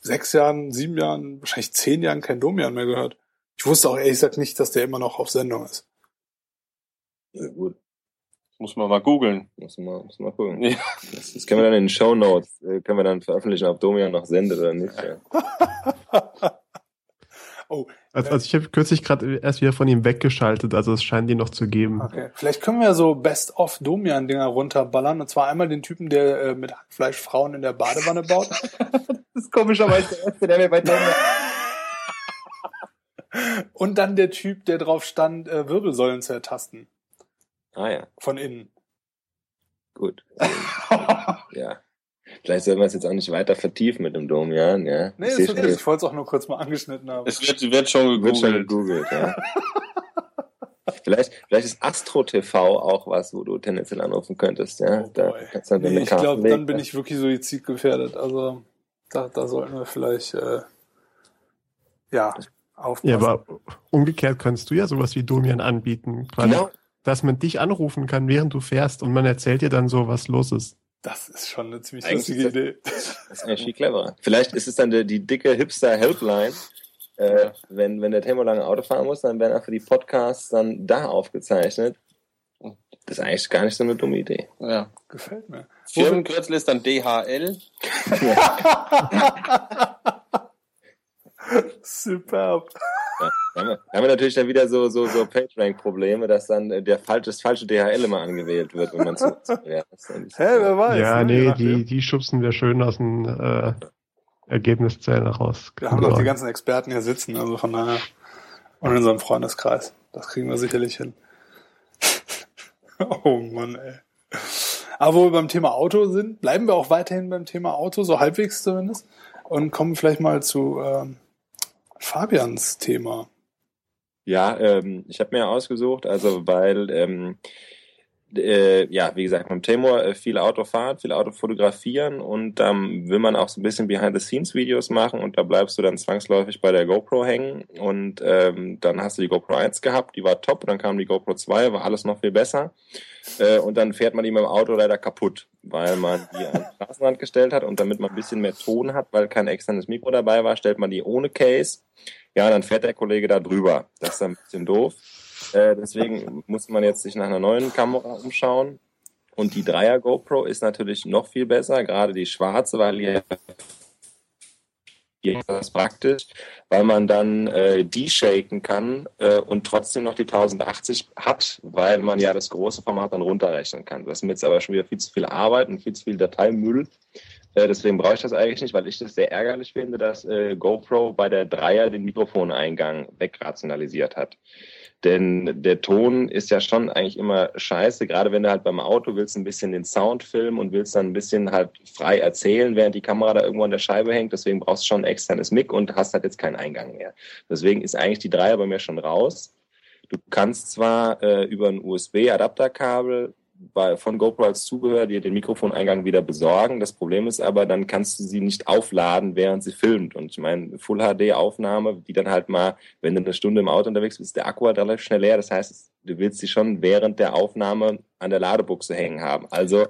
sechs Jahren, sieben Jahren, wahrscheinlich zehn Jahren kein Domian mehr gehört. Ich wusste auch ehrlich gesagt nicht, dass der immer noch auf Sendung ist. Ja, gut. Muss man mal googeln. Muss man, muss man gucken. Ja. Das, das können wir dann in den Show Notes, äh, können wir dann veröffentlichen, ob Domian noch sendet oder nicht. Ja. oh, Also, also ich habe kürzlich gerade erst wieder von ihm weggeschaltet, also es scheint ihn noch zu geben. okay. Vielleicht können wir so Best-of Domian-Dinger runterballern. Und zwar einmal den Typen, der äh, mit Hackfleisch Frauen in der Badewanne baut. Das ist komischerweise der Erste, der mir bei Domian... Und dann der Typ, der drauf stand, äh, Wirbelsäulen zu ertasten. Ah ja, Von innen. gut. ja. Vielleicht sollten wir es jetzt auch nicht weiter vertiefen mit dem Domian, ja. Nee, Ich ist seh okay. schon, Ich wollte es auch nur kurz mal angeschnitten haben. Es wird, wird schon Wird schon gegoogelt. gegoogelt, ja. vielleicht, vielleicht ist Astro TV auch was, wo du tendenziell anrufen könntest, ja. Oh da kannst du dann Nee, ich glaube, dann bin ich wirklich suizidgefährdet. Also da, da sollten wir vielleicht äh, ja aufpassen. Ja, aber umgekehrt kannst du ja sowas wie Domian anbieten. Quasi, Genau. Dass man dich anrufen kann, während du fährst und man erzählt dir dann so, was los ist. Das ist schon eine ziemlich Eigentlich lustige Idee. Das ist eigentlich viel cleverer. Vielleicht ist es dann die, die dicke Hipster-Helpline. Äh, wenn, wenn der Timo lange Auto fahren muss, dann werden einfach die Podcasts dann da aufgezeichnet. Das ist eigentlich gar nicht so eine dumme Idee. Ja. Gefällt mir. Firmenkürzel ist dann DHL. Superb. Ja, da haben, wir, da haben wir natürlich dann wieder so, so, so PageRank-Probleme, dass dann äh, der falsche, das falsche DHL immer angewählt wird, wenn man zu. Ja, Hä, wer weiß? ja, ne? Nee, die, die schubsen wir schön aus den äh, Ergebniszellen raus. Wir haben doch die ganzen Experten hier sitzen, also von daher. Und in unserem Freundeskreis. Das kriegen wir sicherlich hin. oh Mann, ey. Aber wo wir beim Thema Auto sind, bleiben wir auch weiterhin beim Thema Auto, so halbwegs zumindest. Und kommen vielleicht mal zu ähm, Fabians Thema. Ja, ähm, ich habe mir ausgesucht, also weil, ähm, äh, ja, wie gesagt, beim Timor äh, viel Auto fahren, viel Auto fotografieren und dann will man auch so ein bisschen Behind-the-Scenes-Videos machen und da bleibst du dann zwangsläufig bei der GoPro hängen und ähm, dann hast du die GoPro 1 gehabt, die war top, dann kam die GoPro 2, war alles noch viel besser äh, und dann fährt man die mit dem Auto leider kaputt, weil man die an den Straßenrand gestellt hat und damit man ein bisschen mehr Ton hat, weil kein externes Mikro dabei war, stellt man die ohne Case ja, dann fährt der Kollege da drüber. Das ist ein bisschen doof. Äh, deswegen muss man jetzt sich nach einer neuen Kamera umschauen. Und die Dreier GoPro ist natürlich noch viel besser, gerade die schwarze, weil hier das praktisch, weil man dann äh, die shaken kann äh, und trotzdem noch die 1080 hat, weil man ja das große Format dann runterrechnen kann. Das ist mir jetzt aber schon wieder viel zu viel Arbeit und viel zu viel Dateimüll. Äh, deswegen brauche ich das eigentlich nicht, weil ich das sehr ärgerlich finde, dass äh, GoPro bei der Dreier den Mikrofoneingang wegrationalisiert hat. Denn der Ton ist ja schon eigentlich immer scheiße, gerade wenn du halt beim Auto willst ein bisschen den Sound filmen und willst dann ein bisschen halt frei erzählen, während die Kamera da irgendwo an der Scheibe hängt. Deswegen brauchst du schon ein externes Mic und hast halt jetzt keinen Eingang mehr. Deswegen ist eigentlich die Dreier bei mir schon raus. Du kannst zwar äh, über ein USB-Adapterkabel bei, von GoPro als Zubehör dir den Mikrofoneingang wieder besorgen. Das Problem ist aber, dann kannst du sie nicht aufladen, während sie filmt. Und ich meine, Full-HD-Aufnahme, die dann halt mal, wenn du eine Stunde im Auto unterwegs bist, ist der Akku halt relativ schnell leer. Das heißt, du willst sie schon während der Aufnahme an der Ladebuchse hängen haben. Also,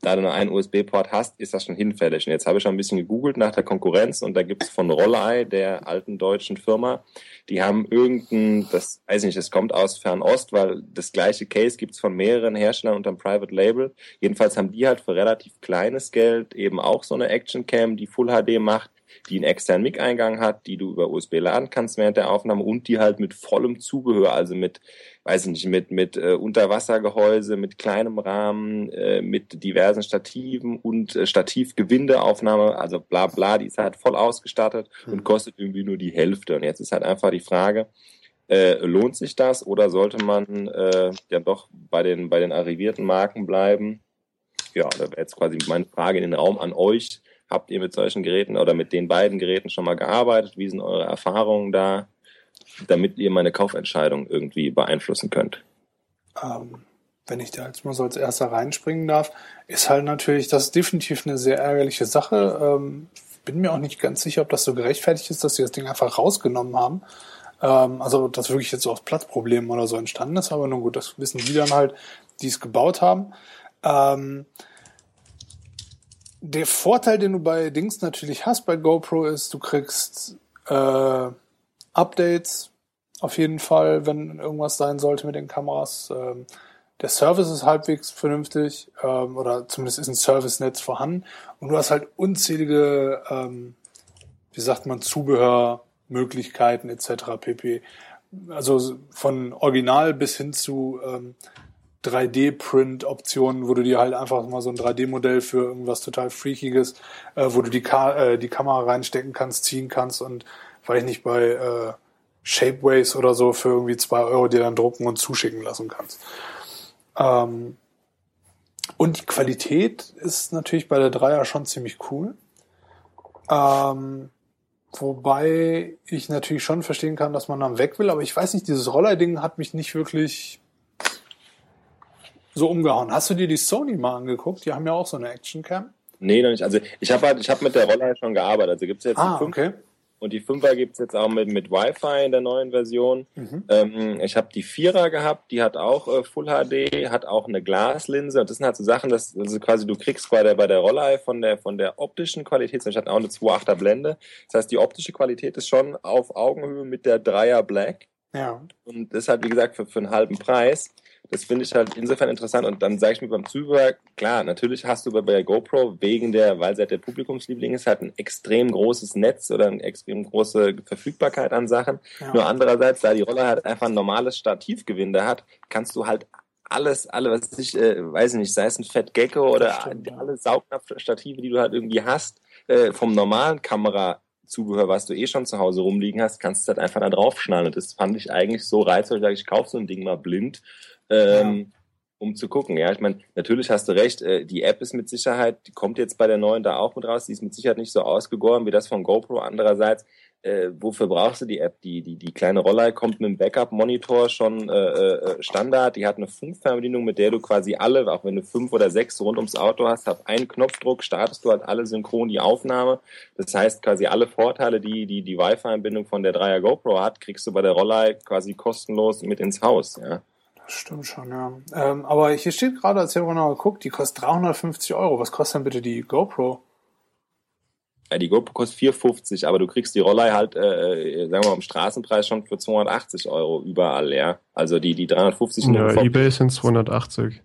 da du nur einen USB-Port hast, ist das schon hinfällig. Und jetzt habe ich schon ein bisschen gegoogelt nach der Konkurrenz und da gibt es von Rollei, der alten deutschen Firma, die haben irgendein, das weiß ich nicht, das kommt aus Fernost, weil das gleiche Case gibt's von mehreren Herstellern unter einem Private Label. Jedenfalls haben die halt für relativ kleines Geld eben auch so eine Action Cam, die Full HD macht, die einen externen Mic-Eingang hat, die du über USB laden kannst während der Aufnahme und die halt mit vollem Zubehör, also mit, weiß ich nicht, mit, mit äh, Unterwassergehäuse, mit kleinem Rahmen, äh, mit diversen Stativen und äh, Stativgewindeaufnahme, also bla bla, die ist halt voll ausgestattet und kostet irgendwie nur die Hälfte. Und jetzt ist halt einfach die Frage, äh, lohnt sich das oder sollte man äh, ja doch bei den, bei den arrivierten Marken bleiben? Ja, da wäre jetzt quasi meine Frage in den Raum an euch. Habt ihr mit solchen Geräten oder mit den beiden Geräten schon mal gearbeitet? Wie sind eure Erfahrungen da, damit ihr meine Kaufentscheidung irgendwie beeinflussen könnt? Ähm, wenn ich da jetzt mal so als erster reinspringen darf, ist halt natürlich, das ist definitiv eine sehr ärgerliche Sache. Ähm, bin mir auch nicht ganz sicher, ob das so gerechtfertigt ist, dass sie das Ding einfach rausgenommen haben. Ähm, also, dass wirklich jetzt so aus Platzproblemen oder so entstanden ist, aber nun gut, das wissen die dann halt, die es gebaut haben. Ähm, der Vorteil, den du bei Dings natürlich hast bei GoPro, ist, du kriegst äh, Updates auf jeden Fall, wenn irgendwas sein sollte mit den Kameras. Ähm, der Service ist halbwegs vernünftig ähm, oder zumindest ist ein Service-Netz vorhanden und du hast halt unzählige, ähm, wie sagt man, Zubehörmöglichkeiten etc. pp. Also von Original bis hin zu ähm, 3D-Print-Optionen, wo du dir halt einfach mal so ein 3D-Modell für irgendwas total Freakiges, äh, wo du die, Ka äh, die Kamera reinstecken kannst, ziehen kannst und weil ich nicht bei äh, Shapeways oder so für irgendwie zwei Euro dir dann drucken und zuschicken lassen kannst. Ähm, und die Qualität ist natürlich bei der Dreier schon ziemlich cool. Ähm, wobei ich natürlich schon verstehen kann, dass man dann weg will, aber ich weiß nicht, dieses Roller-Ding hat mich nicht wirklich so umgehauen. Hast du dir die Sony mal angeguckt? Die haben ja auch so eine Action-Cam. Nee, noch nicht. Also ich habe halt, ich habe mit der Roller schon gearbeitet. Also gibt's jetzt Ah, okay. und die Fünfer gibt's jetzt auch mit, mit Wi-Fi in der neuen Version. Mhm. Ähm, ich habe die Vierer gehabt, die hat auch äh, Full HD, hat auch eine Glaslinse und das sind halt so Sachen, dass also quasi du kriegst bei der bei der Rollei von der von der optischen Qualität, zum Beispiel hat auch eine 2.8er Blende. Das heißt, die optische Qualität ist schon auf Augenhöhe mit der Dreier Black Ja. und das halt wie gesagt für, für einen halben Preis. Das finde ich halt insofern interessant und dann sage ich mir beim Zubehör, klar, natürlich hast du bei, bei der GoPro wegen der, weil sie halt der Publikumsliebling ist, halt ein extrem großes Netz oder eine extrem große Verfügbarkeit an Sachen. ja. Nur andererseits, da die Roller halt einfach ein normales Stativgewinde hat, kannst du halt alles, alle, was ich, äh, weiß ich nicht, sei es ein Fett Gecko oder stimmt, ja. alle Saugnapfstative, die du halt irgendwie hast, äh, vom normalen Kamerazubehör, was du eh schon zu Hause rumliegen hast, kannst du halt einfach da draufschnallen. Und das fand ich eigentlich so reizvoll, ich sage, ich kaufe so ein Ding mal blind, ähm, um zu gucken. Ja, ich meine, natürlich hast du recht, äh, die App ist mit Sicherheit, die kommt jetzt bei der neuen da auch mit raus, die ist mit Sicherheit nicht so ausgegoren wie das von GoPro. Andererseits, äh, wofür brauchst du die App? Die, die, die kleine Roller kommt mit dem Backup-Monitor schon äh, äh, Standard. Die hat eine Funkfernbedienung, mit der du quasi alle, auch wenn du fünf oder sechs rund ums Auto hast, auf einen Knopfdruck startest du halt alle synchron die Aufnahme. Das heißt, quasi alle Vorteile, die die, die Wi-Fi-Anbindung von der Dreier GoPro hat, kriegst du bei der Roller quasi kostenlos mit ins Haus. Ja. Das stimmt schon, ja. Ähm, aber hier steht gerade, als ich habe noch geguckt, die kostet 350 Euro. Was kostet denn bitte die GoPro? Ja, die GoPro kostet 4,50, aber du kriegst die Rollei halt, äh, sagen wir mal, im Straßenpreis schon für 280 Euro überall, ja. Also die, die 350 Ja, vom- eBay sind 280.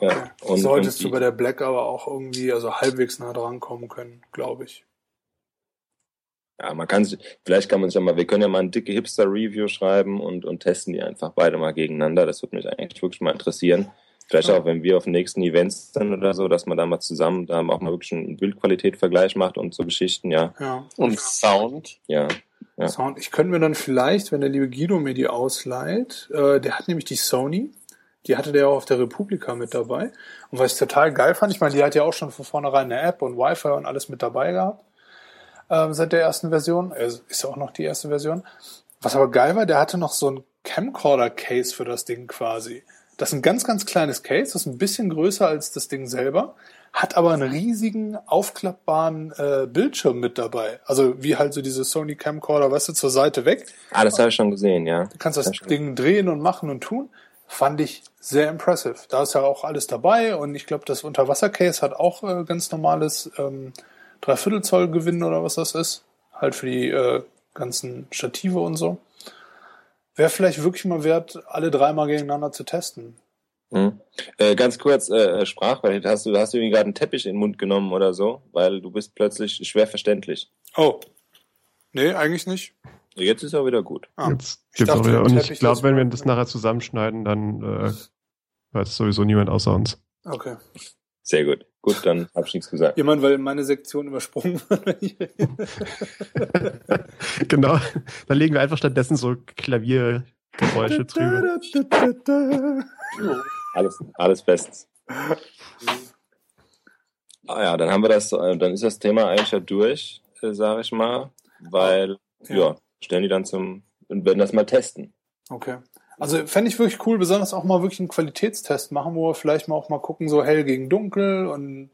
ja. Und, Solltest und du bei der Black aber auch irgendwie, also halbwegs nah dran kommen können, glaube ich. ja, man kann sich, vielleicht kann man sich ja mal, wir können ja mal ein dicke Hipster-Review schreiben und, und testen die einfach beide mal gegeneinander. Das würde mich eigentlich wirklich mal interessieren. Vielleicht Ja. auch, wenn wir auf den nächsten Events sind oder so, dass man da mal zusammen, da auch mal wirklich einen Bildqualität-Vergleich macht und so Geschichten, ja, Ja. Und Sound. ja. Ja. Sound. Ich könnte mir dann vielleicht, wenn der liebe Guido mir die ausleiht, äh, der hat nämlich die Sony, die hatte der auch auf der Republika mit dabei. Und was ich total geil fand, ich meine, die hat ja auch schon von vornherein eine App und Wi-Fi und alles mit dabei gehabt. Ähm, seit der ersten Version. Also ist ja auch noch die erste Version. Was aber geil war, der hatte noch so ein Camcorder-Case für das Ding quasi. Das ist ein ganz, ganz kleines Case, das ist ein bisschen größer als das Ding selber, hat aber einen riesigen aufklappbaren äh, Bildschirm mit dabei. Also wie halt so diese Sony Camcorder, weißt du, zur Seite weg. Ah, das habe ich schon gesehen, ja. Du kannst das stimmt. Ding drehen und machen und tun. Fand ich sehr impressive. Da ist ja auch alles dabei und ich glaube, das Unterwasser-Case hat auch äh, ganz normales ähm, Dreiviertel Zoll Gewinn oder was das ist. Halt für die äh, ganzen Stative und so. Wäre vielleicht wirklich mal wert, alle dreimal gegeneinander zu testen. Hm. Äh, ganz kurz, äh, Sprachqualität, hast du, hast du irgendwie gerade einen Teppich in den Mund genommen oder so? Weil du bist plötzlich schwer verständlich. Oh. Nee, eigentlich nicht. Jetzt ist er wieder gut. Ah. Jetzt Ich dachte, wieder. Und ich glaube, wenn wir- wir das nachher zusammenschneiden, dann äh, weiß sowieso niemand außer uns. Okay. Sehr gut. Gut, dann hab ich nichts gesagt. Jemand, weil meine Sektion übersprungen wird. genau. Dann legen wir einfach stattdessen so Klaviergeräusche drüber. Alles, alles bestens. Ah ja, dann haben wir das, äh, dann ist das Thema eigentlich ja durch, äh, sage ich mal, weil, Ja. ja. stellen die dann zum, und werden das mal testen. Okay. Also fände ich wirklich cool, besonders auch mal wirklich einen Qualitätstest machen, wo wir vielleicht mal auch mal gucken, so hell gegen dunkel und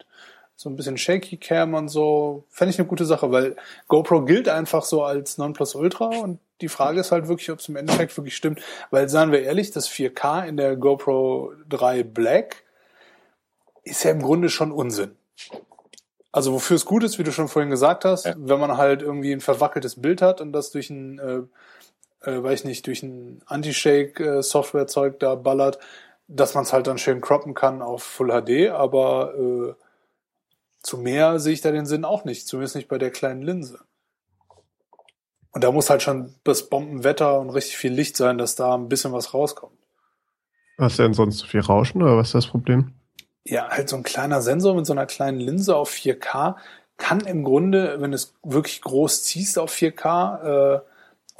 so ein bisschen Shaky Cam und so. Fände ich eine gute Sache, weil GoPro gilt einfach so als Nonplusultra und die Frage ist halt wirklich, ob es im Endeffekt wirklich stimmt. Weil, sagen wir ehrlich, das 4K in der GoPro 3 Black ist ja im Grunde schon Unsinn. Also wofür es gut ist, wie du schon vorhin gesagt hast, Ja. wenn man halt irgendwie ein verwackeltes Bild hat und das durch ein, äh, äh, weiß ich nicht, durch ein Anti-Shake-Software-Zeug da ballert, dass man es halt dann schön croppen kann auf Full HD, aber äh, zu mehr sehe ich da den Sinn auch nicht, zumindest nicht bei der kleinen Linse. Und da muss halt schon das Bombenwetter und richtig viel Licht sein, dass da ein bisschen was rauskommt. Hast du denn sonst so viel Rauschen oder was ist das Problem? Ja, halt so ein kleiner Sensor mit so einer kleinen Linse auf 4K kann im Grunde, wenn du es wirklich groß ziehst auf 4K äh,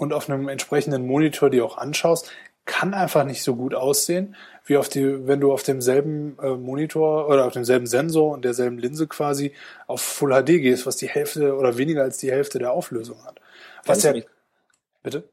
und auf einem entsprechenden Monitor dir auch anschaust, kann einfach nicht so gut aussehen, wie auf die, wenn du auf demselben äh, Monitor oder auf demselben Sensor und derselben Linse quasi auf Full HD gehst, was die Hälfte oder weniger als die Hälfte der Auflösung hat. Was ja, bitte?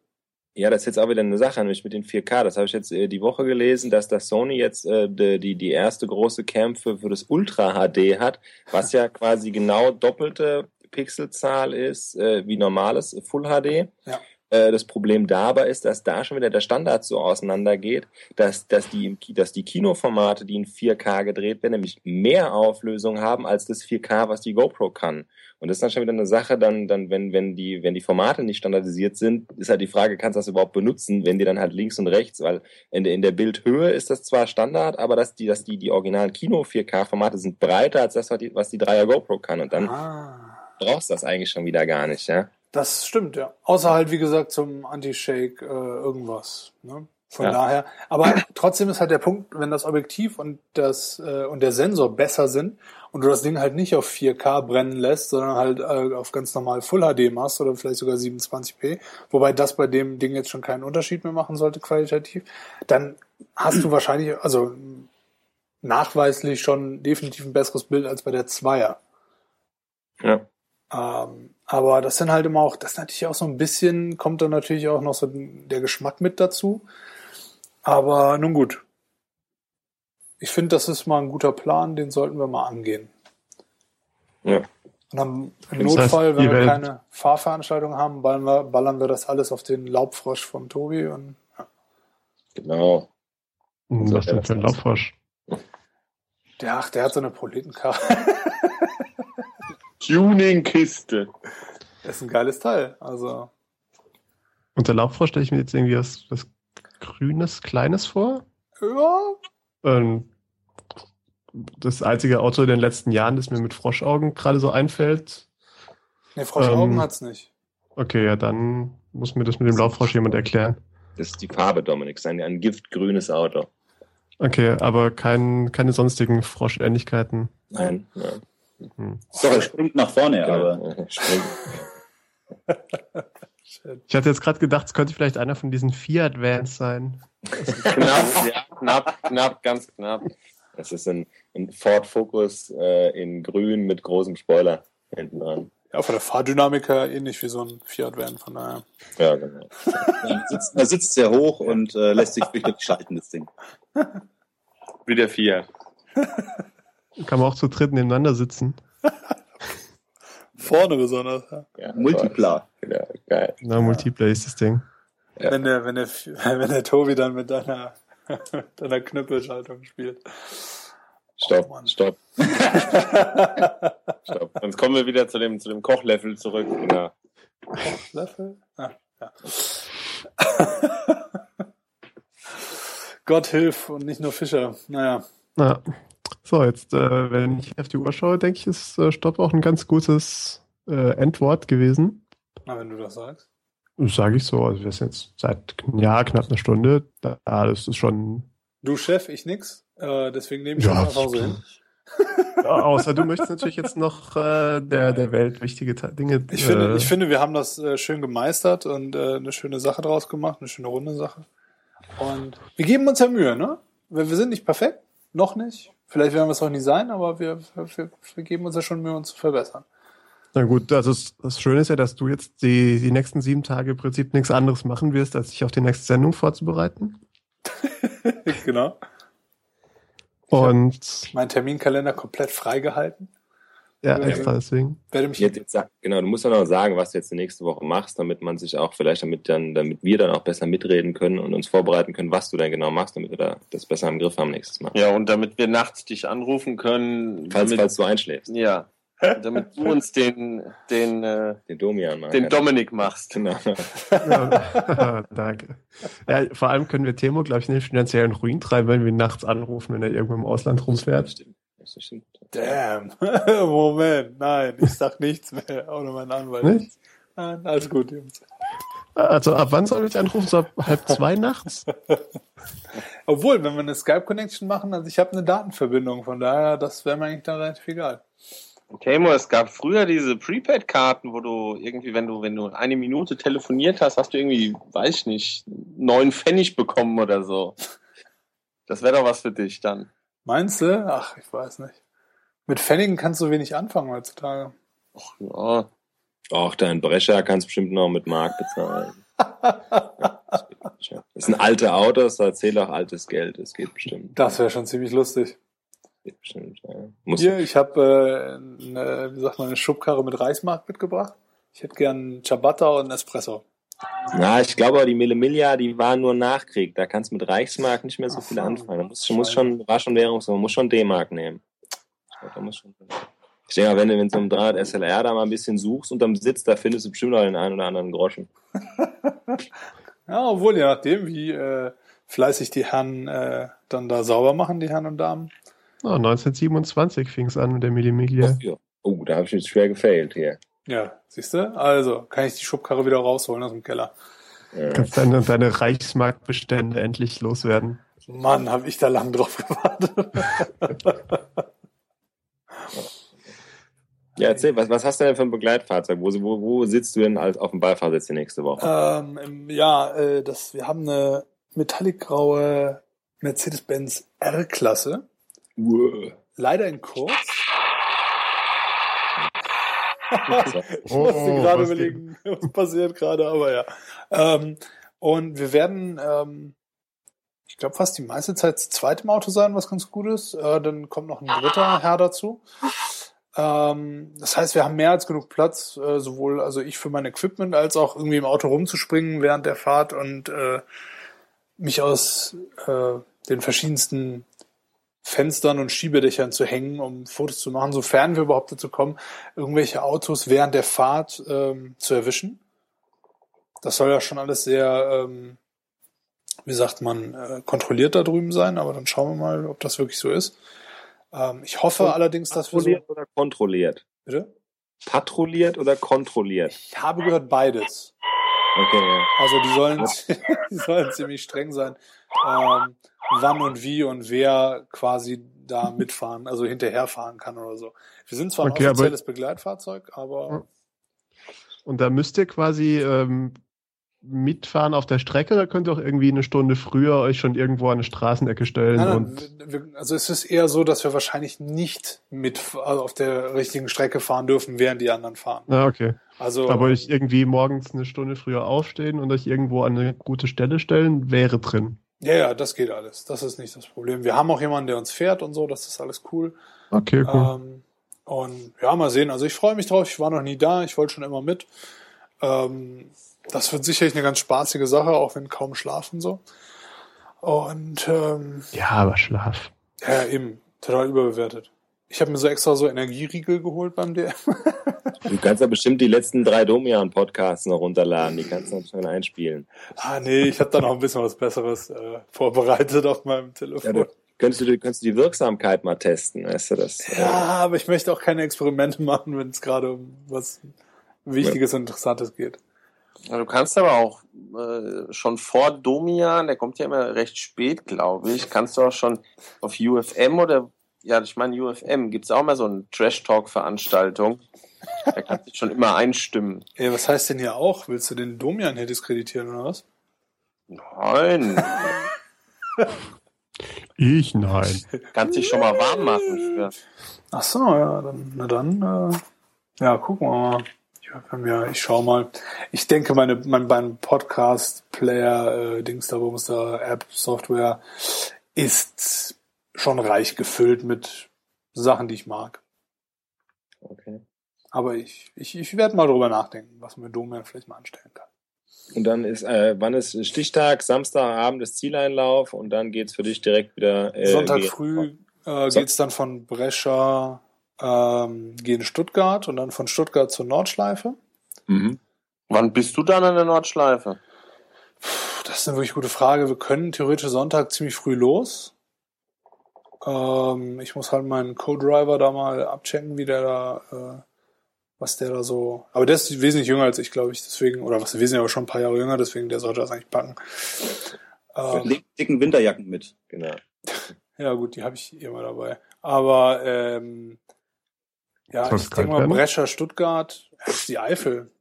Ja, das ist jetzt auch wieder eine Sache, nämlich mit den 4K. Das habe ich jetzt äh, die Woche gelesen, dass das Sony jetzt äh, die, die, die erste große Cam für, für das Ultra HD hat, was ja quasi genau doppelte Pixelzahl ist äh, wie normales Full HD. Ja. Äh, das Problem dabei ist, dass da schon wieder der Standard so auseinandergeht, dass, dass, die, dass die Kinoformate, die in 4K gedreht werden, nämlich mehr Auflösung haben als das 4K, was die GoPro kann. Und das ist dann schon wieder eine Sache, dann, dann, wenn, wenn die, wenn die Formate nicht standardisiert sind, ist halt die Frage, kannst du das überhaupt benutzen, wenn die dann halt links und rechts, weil in der, in der Bildhöhe ist das zwar Standard, aber dass die, dass die, die originalen Kino 4K-Formate sind breiter als das, was die, was die 3er GoPro kann. Und dann Ah. brauchst du das eigentlich schon wieder gar nicht, ja. Das stimmt, ja. Außer halt, wie gesagt, zum Anti-Shake äh, irgendwas. Ne? Von Ja. daher. Aber trotzdem ist halt der Punkt, wenn das Objektiv und das äh, und der Sensor besser sind und du das Ding halt nicht auf 4K brennen lässt, sondern halt äh, auf ganz normal Full HD machst oder vielleicht sogar 27p, wobei das bei dem Ding jetzt schon keinen Unterschied mehr machen sollte qualitativ, dann hast du wahrscheinlich, also nachweislich schon definitiv ein besseres Bild als bei der Zweier. Ja. Ähm, aber das sind halt immer auch, das ist natürlich auch so ein bisschen, kommt dann natürlich auch noch so der Geschmack mit dazu. Aber nun gut. Ich finde, das ist mal ein guter Plan, den sollten wir mal angehen. Ja. Und dann im Das heißt, Notfall, wenn ihr wir werdet- keine Fahrveranstaltung haben, ballern wir, ballern wir das alles auf den Laubfrosch von Tobi und ja. Genau. Hm, So, Was denn für ein Laubfrosch? der, ach, der hat so eine Proletenkarre. Tuning-Kiste. Das ist ein geiles Teil. Also, Unter Laubfrosch stelle ich mir jetzt irgendwie was, was Grünes, Kleines vor. ja, Ähm, das einzige Auto in den letzten Jahren, das mir mit Froschaugen gerade so einfällt. ne, Froschaugen Ähm, hat's nicht. Okay, ja, dann muss mir das mit dem Laubfrosch jemand erklären. Das ist die Farbe, Dominik. Das ist ein, ein giftgrünes Auto. Okay, aber kein, keine sonstigen Froschähnlichkeiten. Nein. Ja. Hm. Doch, er springt nach vorne, aber Genau. Springt. Ich hatte jetzt gerade gedacht, es könnte vielleicht einer von diesen Fiat Vans sein. Knapp, ja, knapp, knapp, ganz knapp. Das ist ein, ein Ford Focus äh, in grün mit großem Spoiler hinten dran. Ja, von der Fahrdynamik her ähnlich wie so ein Fiat-Van, von daher. Ja, genau. er sitzt, er sitzt sehr hoch und äh, lässt sich fürchterlich schalten, das Ding. Wie der Fiat. Kann man auch zu dritt nebeneinander sitzen. Vorne besonders, ja. Ja, Multiplar. Ja, geil. Na, Multiplayer ist das Ding. Ja. Wenn der, wenn der, wenn der Tobi dann mit deiner, deiner Knüppelschaltung spielt. Stopp, Oh, Mann. stopp, stopp. Sonst kommen wir wieder zu dem, zu dem Kochlevel zurück. Genau. Löffel? Ah, ja. Gott hilf und nicht nur Fischer. Naja. Na, so, jetzt, äh, wenn ich auf die Uhr schaue, denke ich, ist äh, Stopp auch ein ganz gutes äh, Endwort gewesen. Na, wenn du das sagst. Das sage ich so. Also wir sind jetzt seit ja, knapp einer Stunde. Da, das ist schon. Du Chef, ich nix. Äh, deswegen nehme ich Ja, einfach so hin. Außer du möchtest natürlich jetzt noch äh, der, der Welt wichtige Dinge. Ich finde, äh, ich finde, wir haben das äh, schön gemeistert und äh, eine schöne Sache draus gemacht, eine schöne runde Sache. Und wir geben uns ja Mühe, ne? Wir, wir sind nicht perfekt, noch nicht. Vielleicht werden wir es auch nie sein, aber wir, wir, wir geben uns ja schon Mühe, uns zu verbessern. Na gut, also das, Schöne ist ja, dass du jetzt die, die nächsten sieben Tage im Prinzip nichts anderes machen wirst, als dich auf die nächste Sendung vorzubereiten. genau. Und Mein Terminkalender komplett freigehalten. Ja, extra deswegen. Werde mich Jetzt, jetzt, genau, du musst dann auch sagen, was du jetzt die nächste Woche machst, damit man sich auch vielleicht damit dann, damit wir dann auch besser mitreden können und uns vorbereiten können, was du dann genau machst, damit wir da das besser im Griff haben nächstes Mal. Ja, und damit wir nachts dich anrufen können, Falls, damit, falls du einschläfst, ja, damit du uns den, den, äh, den Domian machen den. Dominik machst. Genau. Ja, danke. Ja, vor allem können wir Timo, glaube ich, in den finanziellen Ruin treiben, wenn wir ihn nachts anrufen, wenn er irgendwo im Ausland rumfährt. stimmt. Das stimmt. Damn. Moment, nein, ich sag nichts mehr. Ohne meinen Anwalt. Nicht? Nein, alles gut, Jungs. Also ab wann soll ich anrufen? So ab halb zwei nachts? Obwohl, wenn wir eine Skype-Connection machen, also ich habe eine Datenverbindung, von daher, das wäre mir eigentlich dann relativ egal. Timo, es gab früher diese Prepaid-Karten, wo du irgendwie, wenn du, wenn du eine Minute telefoniert hast, hast du irgendwie, weiß ich nicht, neun Pfennig bekommen oder so. Das wäre doch was für dich dann. Meinst du? Ach, ich weiß nicht. Mit Pfennigen kannst du wenig anfangen heutzutage. Ach, ja. Auch dein Brecher kannst du bestimmt noch mit Mark bezahlen. Das sind alte Autos, da zählt auch altes Geld. Das geht bestimmt. Das wäre schon ziemlich lustig. Geht bestimmt. Ja. Muss, Hier, ich habe, äh, eine, wie sagt man, eine Schubkarre mit Reismark mitgebracht. Ich hätte gern Ciabatta und Espresso. Na, ich glaube, die Mille Miglia, die waren nur Nachkrieg. Da kannst du mit Reichsmark nicht mehr so Ach viel so. anfangen. Da muss, muss schon, war schon Währungs, man muss schon D-Mark nehmen. Ich, glaub, da muss schon, ich denke mal, wenn du, wenn du um 300 SLR da mal ein bisschen suchst unterm Sitz, da findest du bestimmt auch den einen oder anderen Groschen. Ja, obwohl, je nachdem, wie äh, fleißig die Herren äh, dann da sauber machen, die Herren und Damen. Oh, 1927 fing es an mit der Millimiglia. Oh, da habe ich jetzt schwer gefailt hier. Ja, siehst du? Also, kann ich die Schubkarre wieder rausholen aus dem Keller. Ja. Kannst deine, deine Reichsmarktbestände endlich loswerden. Mann, habe ich da lang drauf gewartet. Ja, erzähl, was, was hast du denn für ein Begleitfahrzeug? Wo, wo, wo sitzt du denn als auf dem Beifahrersitz die nächste Woche? ähm, ja, äh, das, wir haben eine metallicgraue Mercedes-Benz R-Klasse. Leider in kurz. Ich musste gerade was überlegen, was passiert gerade, aber ja. Ähm, und wir werden, ähm, ich glaube, fast die meiste Zeit zu zweit im Auto sein, was ganz gut ist. Äh, dann kommt noch ein dritter Herr dazu. Ähm, das heißt, wir haben mehr als genug Platz, äh, sowohl also ich für mein Equipment als auch irgendwie im Auto rumzuspringen während der Fahrt und äh, mich aus äh, den verschiedensten Fenstern und Schiebedächern zu hängen, um Fotos zu machen, sofern wir überhaupt dazu kommen, irgendwelche Autos während der Fahrt ähm, zu erwischen. Das soll ja schon alles sehr, ähm, wie sagt man, äh, kontrolliert da drüben sein, aber dann schauen wir mal, ob das wirklich so ist. Ähm, ich hoffe Und allerdings, dass wir so. Patrouilliert oder kontrolliert? Bitte? Patrouilliert oder kontrolliert? Ich habe gehört beides. Okay, ja. Also die sollen, die sollen ziemlich streng sein, ähm, wann und wie und wer quasi da mitfahren, also hinterherfahren kann oder so. Wir sind zwar ein Okay, aber- offizielles Begleitfahrzeug, aber Und da müsst ihr quasi ähm, mitfahren auf der Strecke, da könnt ihr auch irgendwie eine Stunde früher euch schon irgendwo an eine Straßenecke stellen Nein, und also es ist eher so, dass wir wahrscheinlich nicht mit also auf der richtigen Strecke fahren dürfen, während die anderen fahren. na okay. Also Aber euch irgendwie morgens eine Stunde früher aufstehen und euch irgendwo an eine gute Stelle stellen, wäre drin. ja, ja, das geht alles. Das ist nicht das Problem. Wir haben auch jemanden, der uns fährt und so. Das ist alles cool. Okay, cool. Ähm, und ja, mal sehen. Also ich freue mich drauf. Ich war noch nie da. Ich wollte schon immer mit. Ähm, das wird sicherlich eine ganz spaßige Sache, auch wenn kaum schlafen so. Und ähm, ja, aber Schlaf. ja, eben total überbewertet. Ich habe mir so extra so Energieriegel geholt beim DM. Du kannst ja bestimmt die letzten drei Domian-Podcasts noch runterladen. Die kannst du noch schnell einspielen. Ah, nee, ich habe da noch ein bisschen was Besseres äh, vorbereitet auf meinem Ja, Telefon. du, könntest, du, die- könntest du die Wirksamkeit mal testen, weißt du das? Ja, aber ich möchte auch keine Experimente machen, wenn es gerade um was Wichtiges und Interessantes geht. Ja, du kannst aber auch äh, schon vor Domian, der kommt ja immer recht spät, glaube ich, kannst du auch schon auf UFM oder, ja, ich meine UFM, gibt's auch mal so eine Trash-Talk-Veranstaltung. Da kannst du dich schon immer einstimmen. Ey, was heißt denn hier auch? Willst du den Domian hier diskreditieren oder was? Nein, Ich nein. kannst dich schon mal warm machen. Für. Ach so, ja, dann, na dann, äh, ja, gucken wir mal. Ja, bei mir, ich schau mal. Ich denke, meine, mein, mein Podcast-Player, äh, Dings da, da, App, Software, ist schon reich gefüllt mit Sachen, die ich mag. Okay. Aber ich, ich, ich werde mal drüber nachdenken, was man mit Domain vielleicht mal anstellen kann. Und dann ist, äh, wann ist Stichtag? Samstagabend ist Zieleinlauf und dann geht's für dich direkt wieder. Äh, Sonntag früh äh, So- geht's dann von Brescia ähm, gegen Stuttgart und dann von Stuttgart zur Nordschleife. Mhm. Wann bist du dann an der Nordschleife? Puh, Das ist eine wirklich gute Frage. Wir können theoretisch Sonntag ziemlich früh los. Ähm, ich muss halt meinen Co-Driver da mal abchecken, wie der da, äh, was der da so. Aber der ist wesentlich jünger als ich, glaube ich. Deswegen, oder was, wir sind ja aber schon ein paar Jahre jünger, deswegen der sollte das eigentlich packen. Ähm, Leg dicken Winterjacken mit. Genau. Ja, gut, die habe ich immer dabei. Aber ähm, ja, ich denke mal, werden? Brescia, Stuttgart, die Eifel.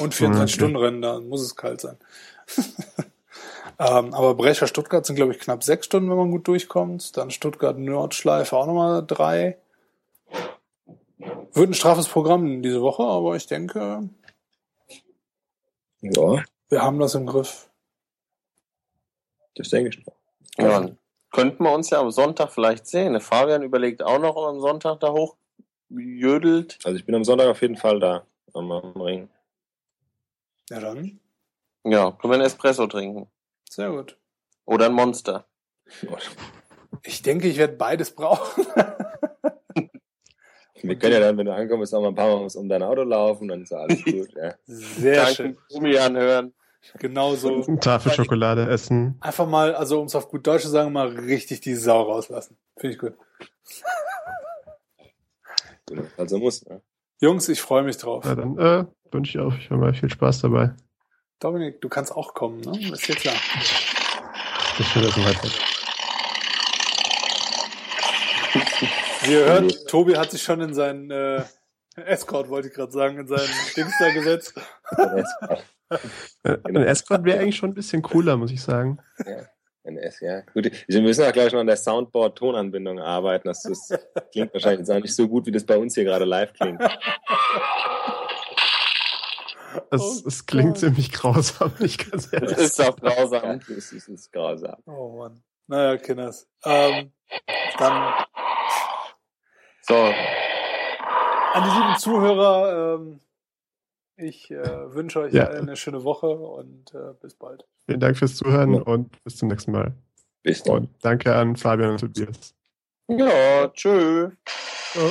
Und Okay. 24-Stunden-Rennen, da muss es kalt sein. ähm, aber Brescia, Stuttgart sind, glaube ich, knapp sechs Stunden, wenn man gut durchkommt. Dann Stuttgart, Nordschleife auch nochmal drei. Wird ein straffes Programm diese Woche, aber ich denke, Ja, wir haben das im Griff. das denke ich noch. Ja, dann könnten wir uns ja am Sonntag vielleicht sehen. Der Fabian überlegt auch noch, am Sonntag da hochjödelt. Also ich bin am Sonntag auf jeden Fall da am, am Ring. Ja, dann. Ja, können wir einen Espresso trinken. Sehr gut. Oder ein Monster. Ich denke, ich werde beides brauchen. Wir können ja dann, wenn du ankommst, auch mal ein paar Mal um dein Auto laufen, dann ist alles gut. Ja. Sehr schön. Danke, Gummi anhören. Genau so. Eine Tafel Schokolade essen. Einfach mal, also um es auf gut Deutsch zu sagen, mal richtig die Sau rauslassen. Finde ich gut. Also muss. Ne? Jungs, ich freue mich drauf. Ja, dann äh, wünsche ich euch mal viel Spaß dabei. Dominik, du kannst auch kommen, ne? Ist dir klar. Ich finde das. Wie ihr hört, Tobi hat sich schon in seinen äh, Escort, wollte ich gerade sagen, in seinen Dings da gesetzt. Äh, Ein Escort wäre eigentlich schon ein bisschen cooler, muss ich sagen. Ja, NS, ja. Gut, wir müssen auch gleich noch an der Soundboard-Tonanbindung arbeiten. Das, das klingt wahrscheinlich jetzt auch nicht so gut, wie das bei uns hier gerade live klingt. Es, Oh es klingt Gott. ziemlich grausam, nicht ganz Das ehrlich. ist auch grausam. das ist, ist grausam. Oh Mann. Naja, Kinders. Ähm, dann So, an die lieben Zuhörer, ähm, ich äh, wünsche euch Ja. allen eine schöne Woche und äh, bis bald. Vielen Dank fürs Zuhören Ja. und bis zum nächsten Mal. Bis dann. Und danke an Fabian und Tobias. ja, tschö. Ciao.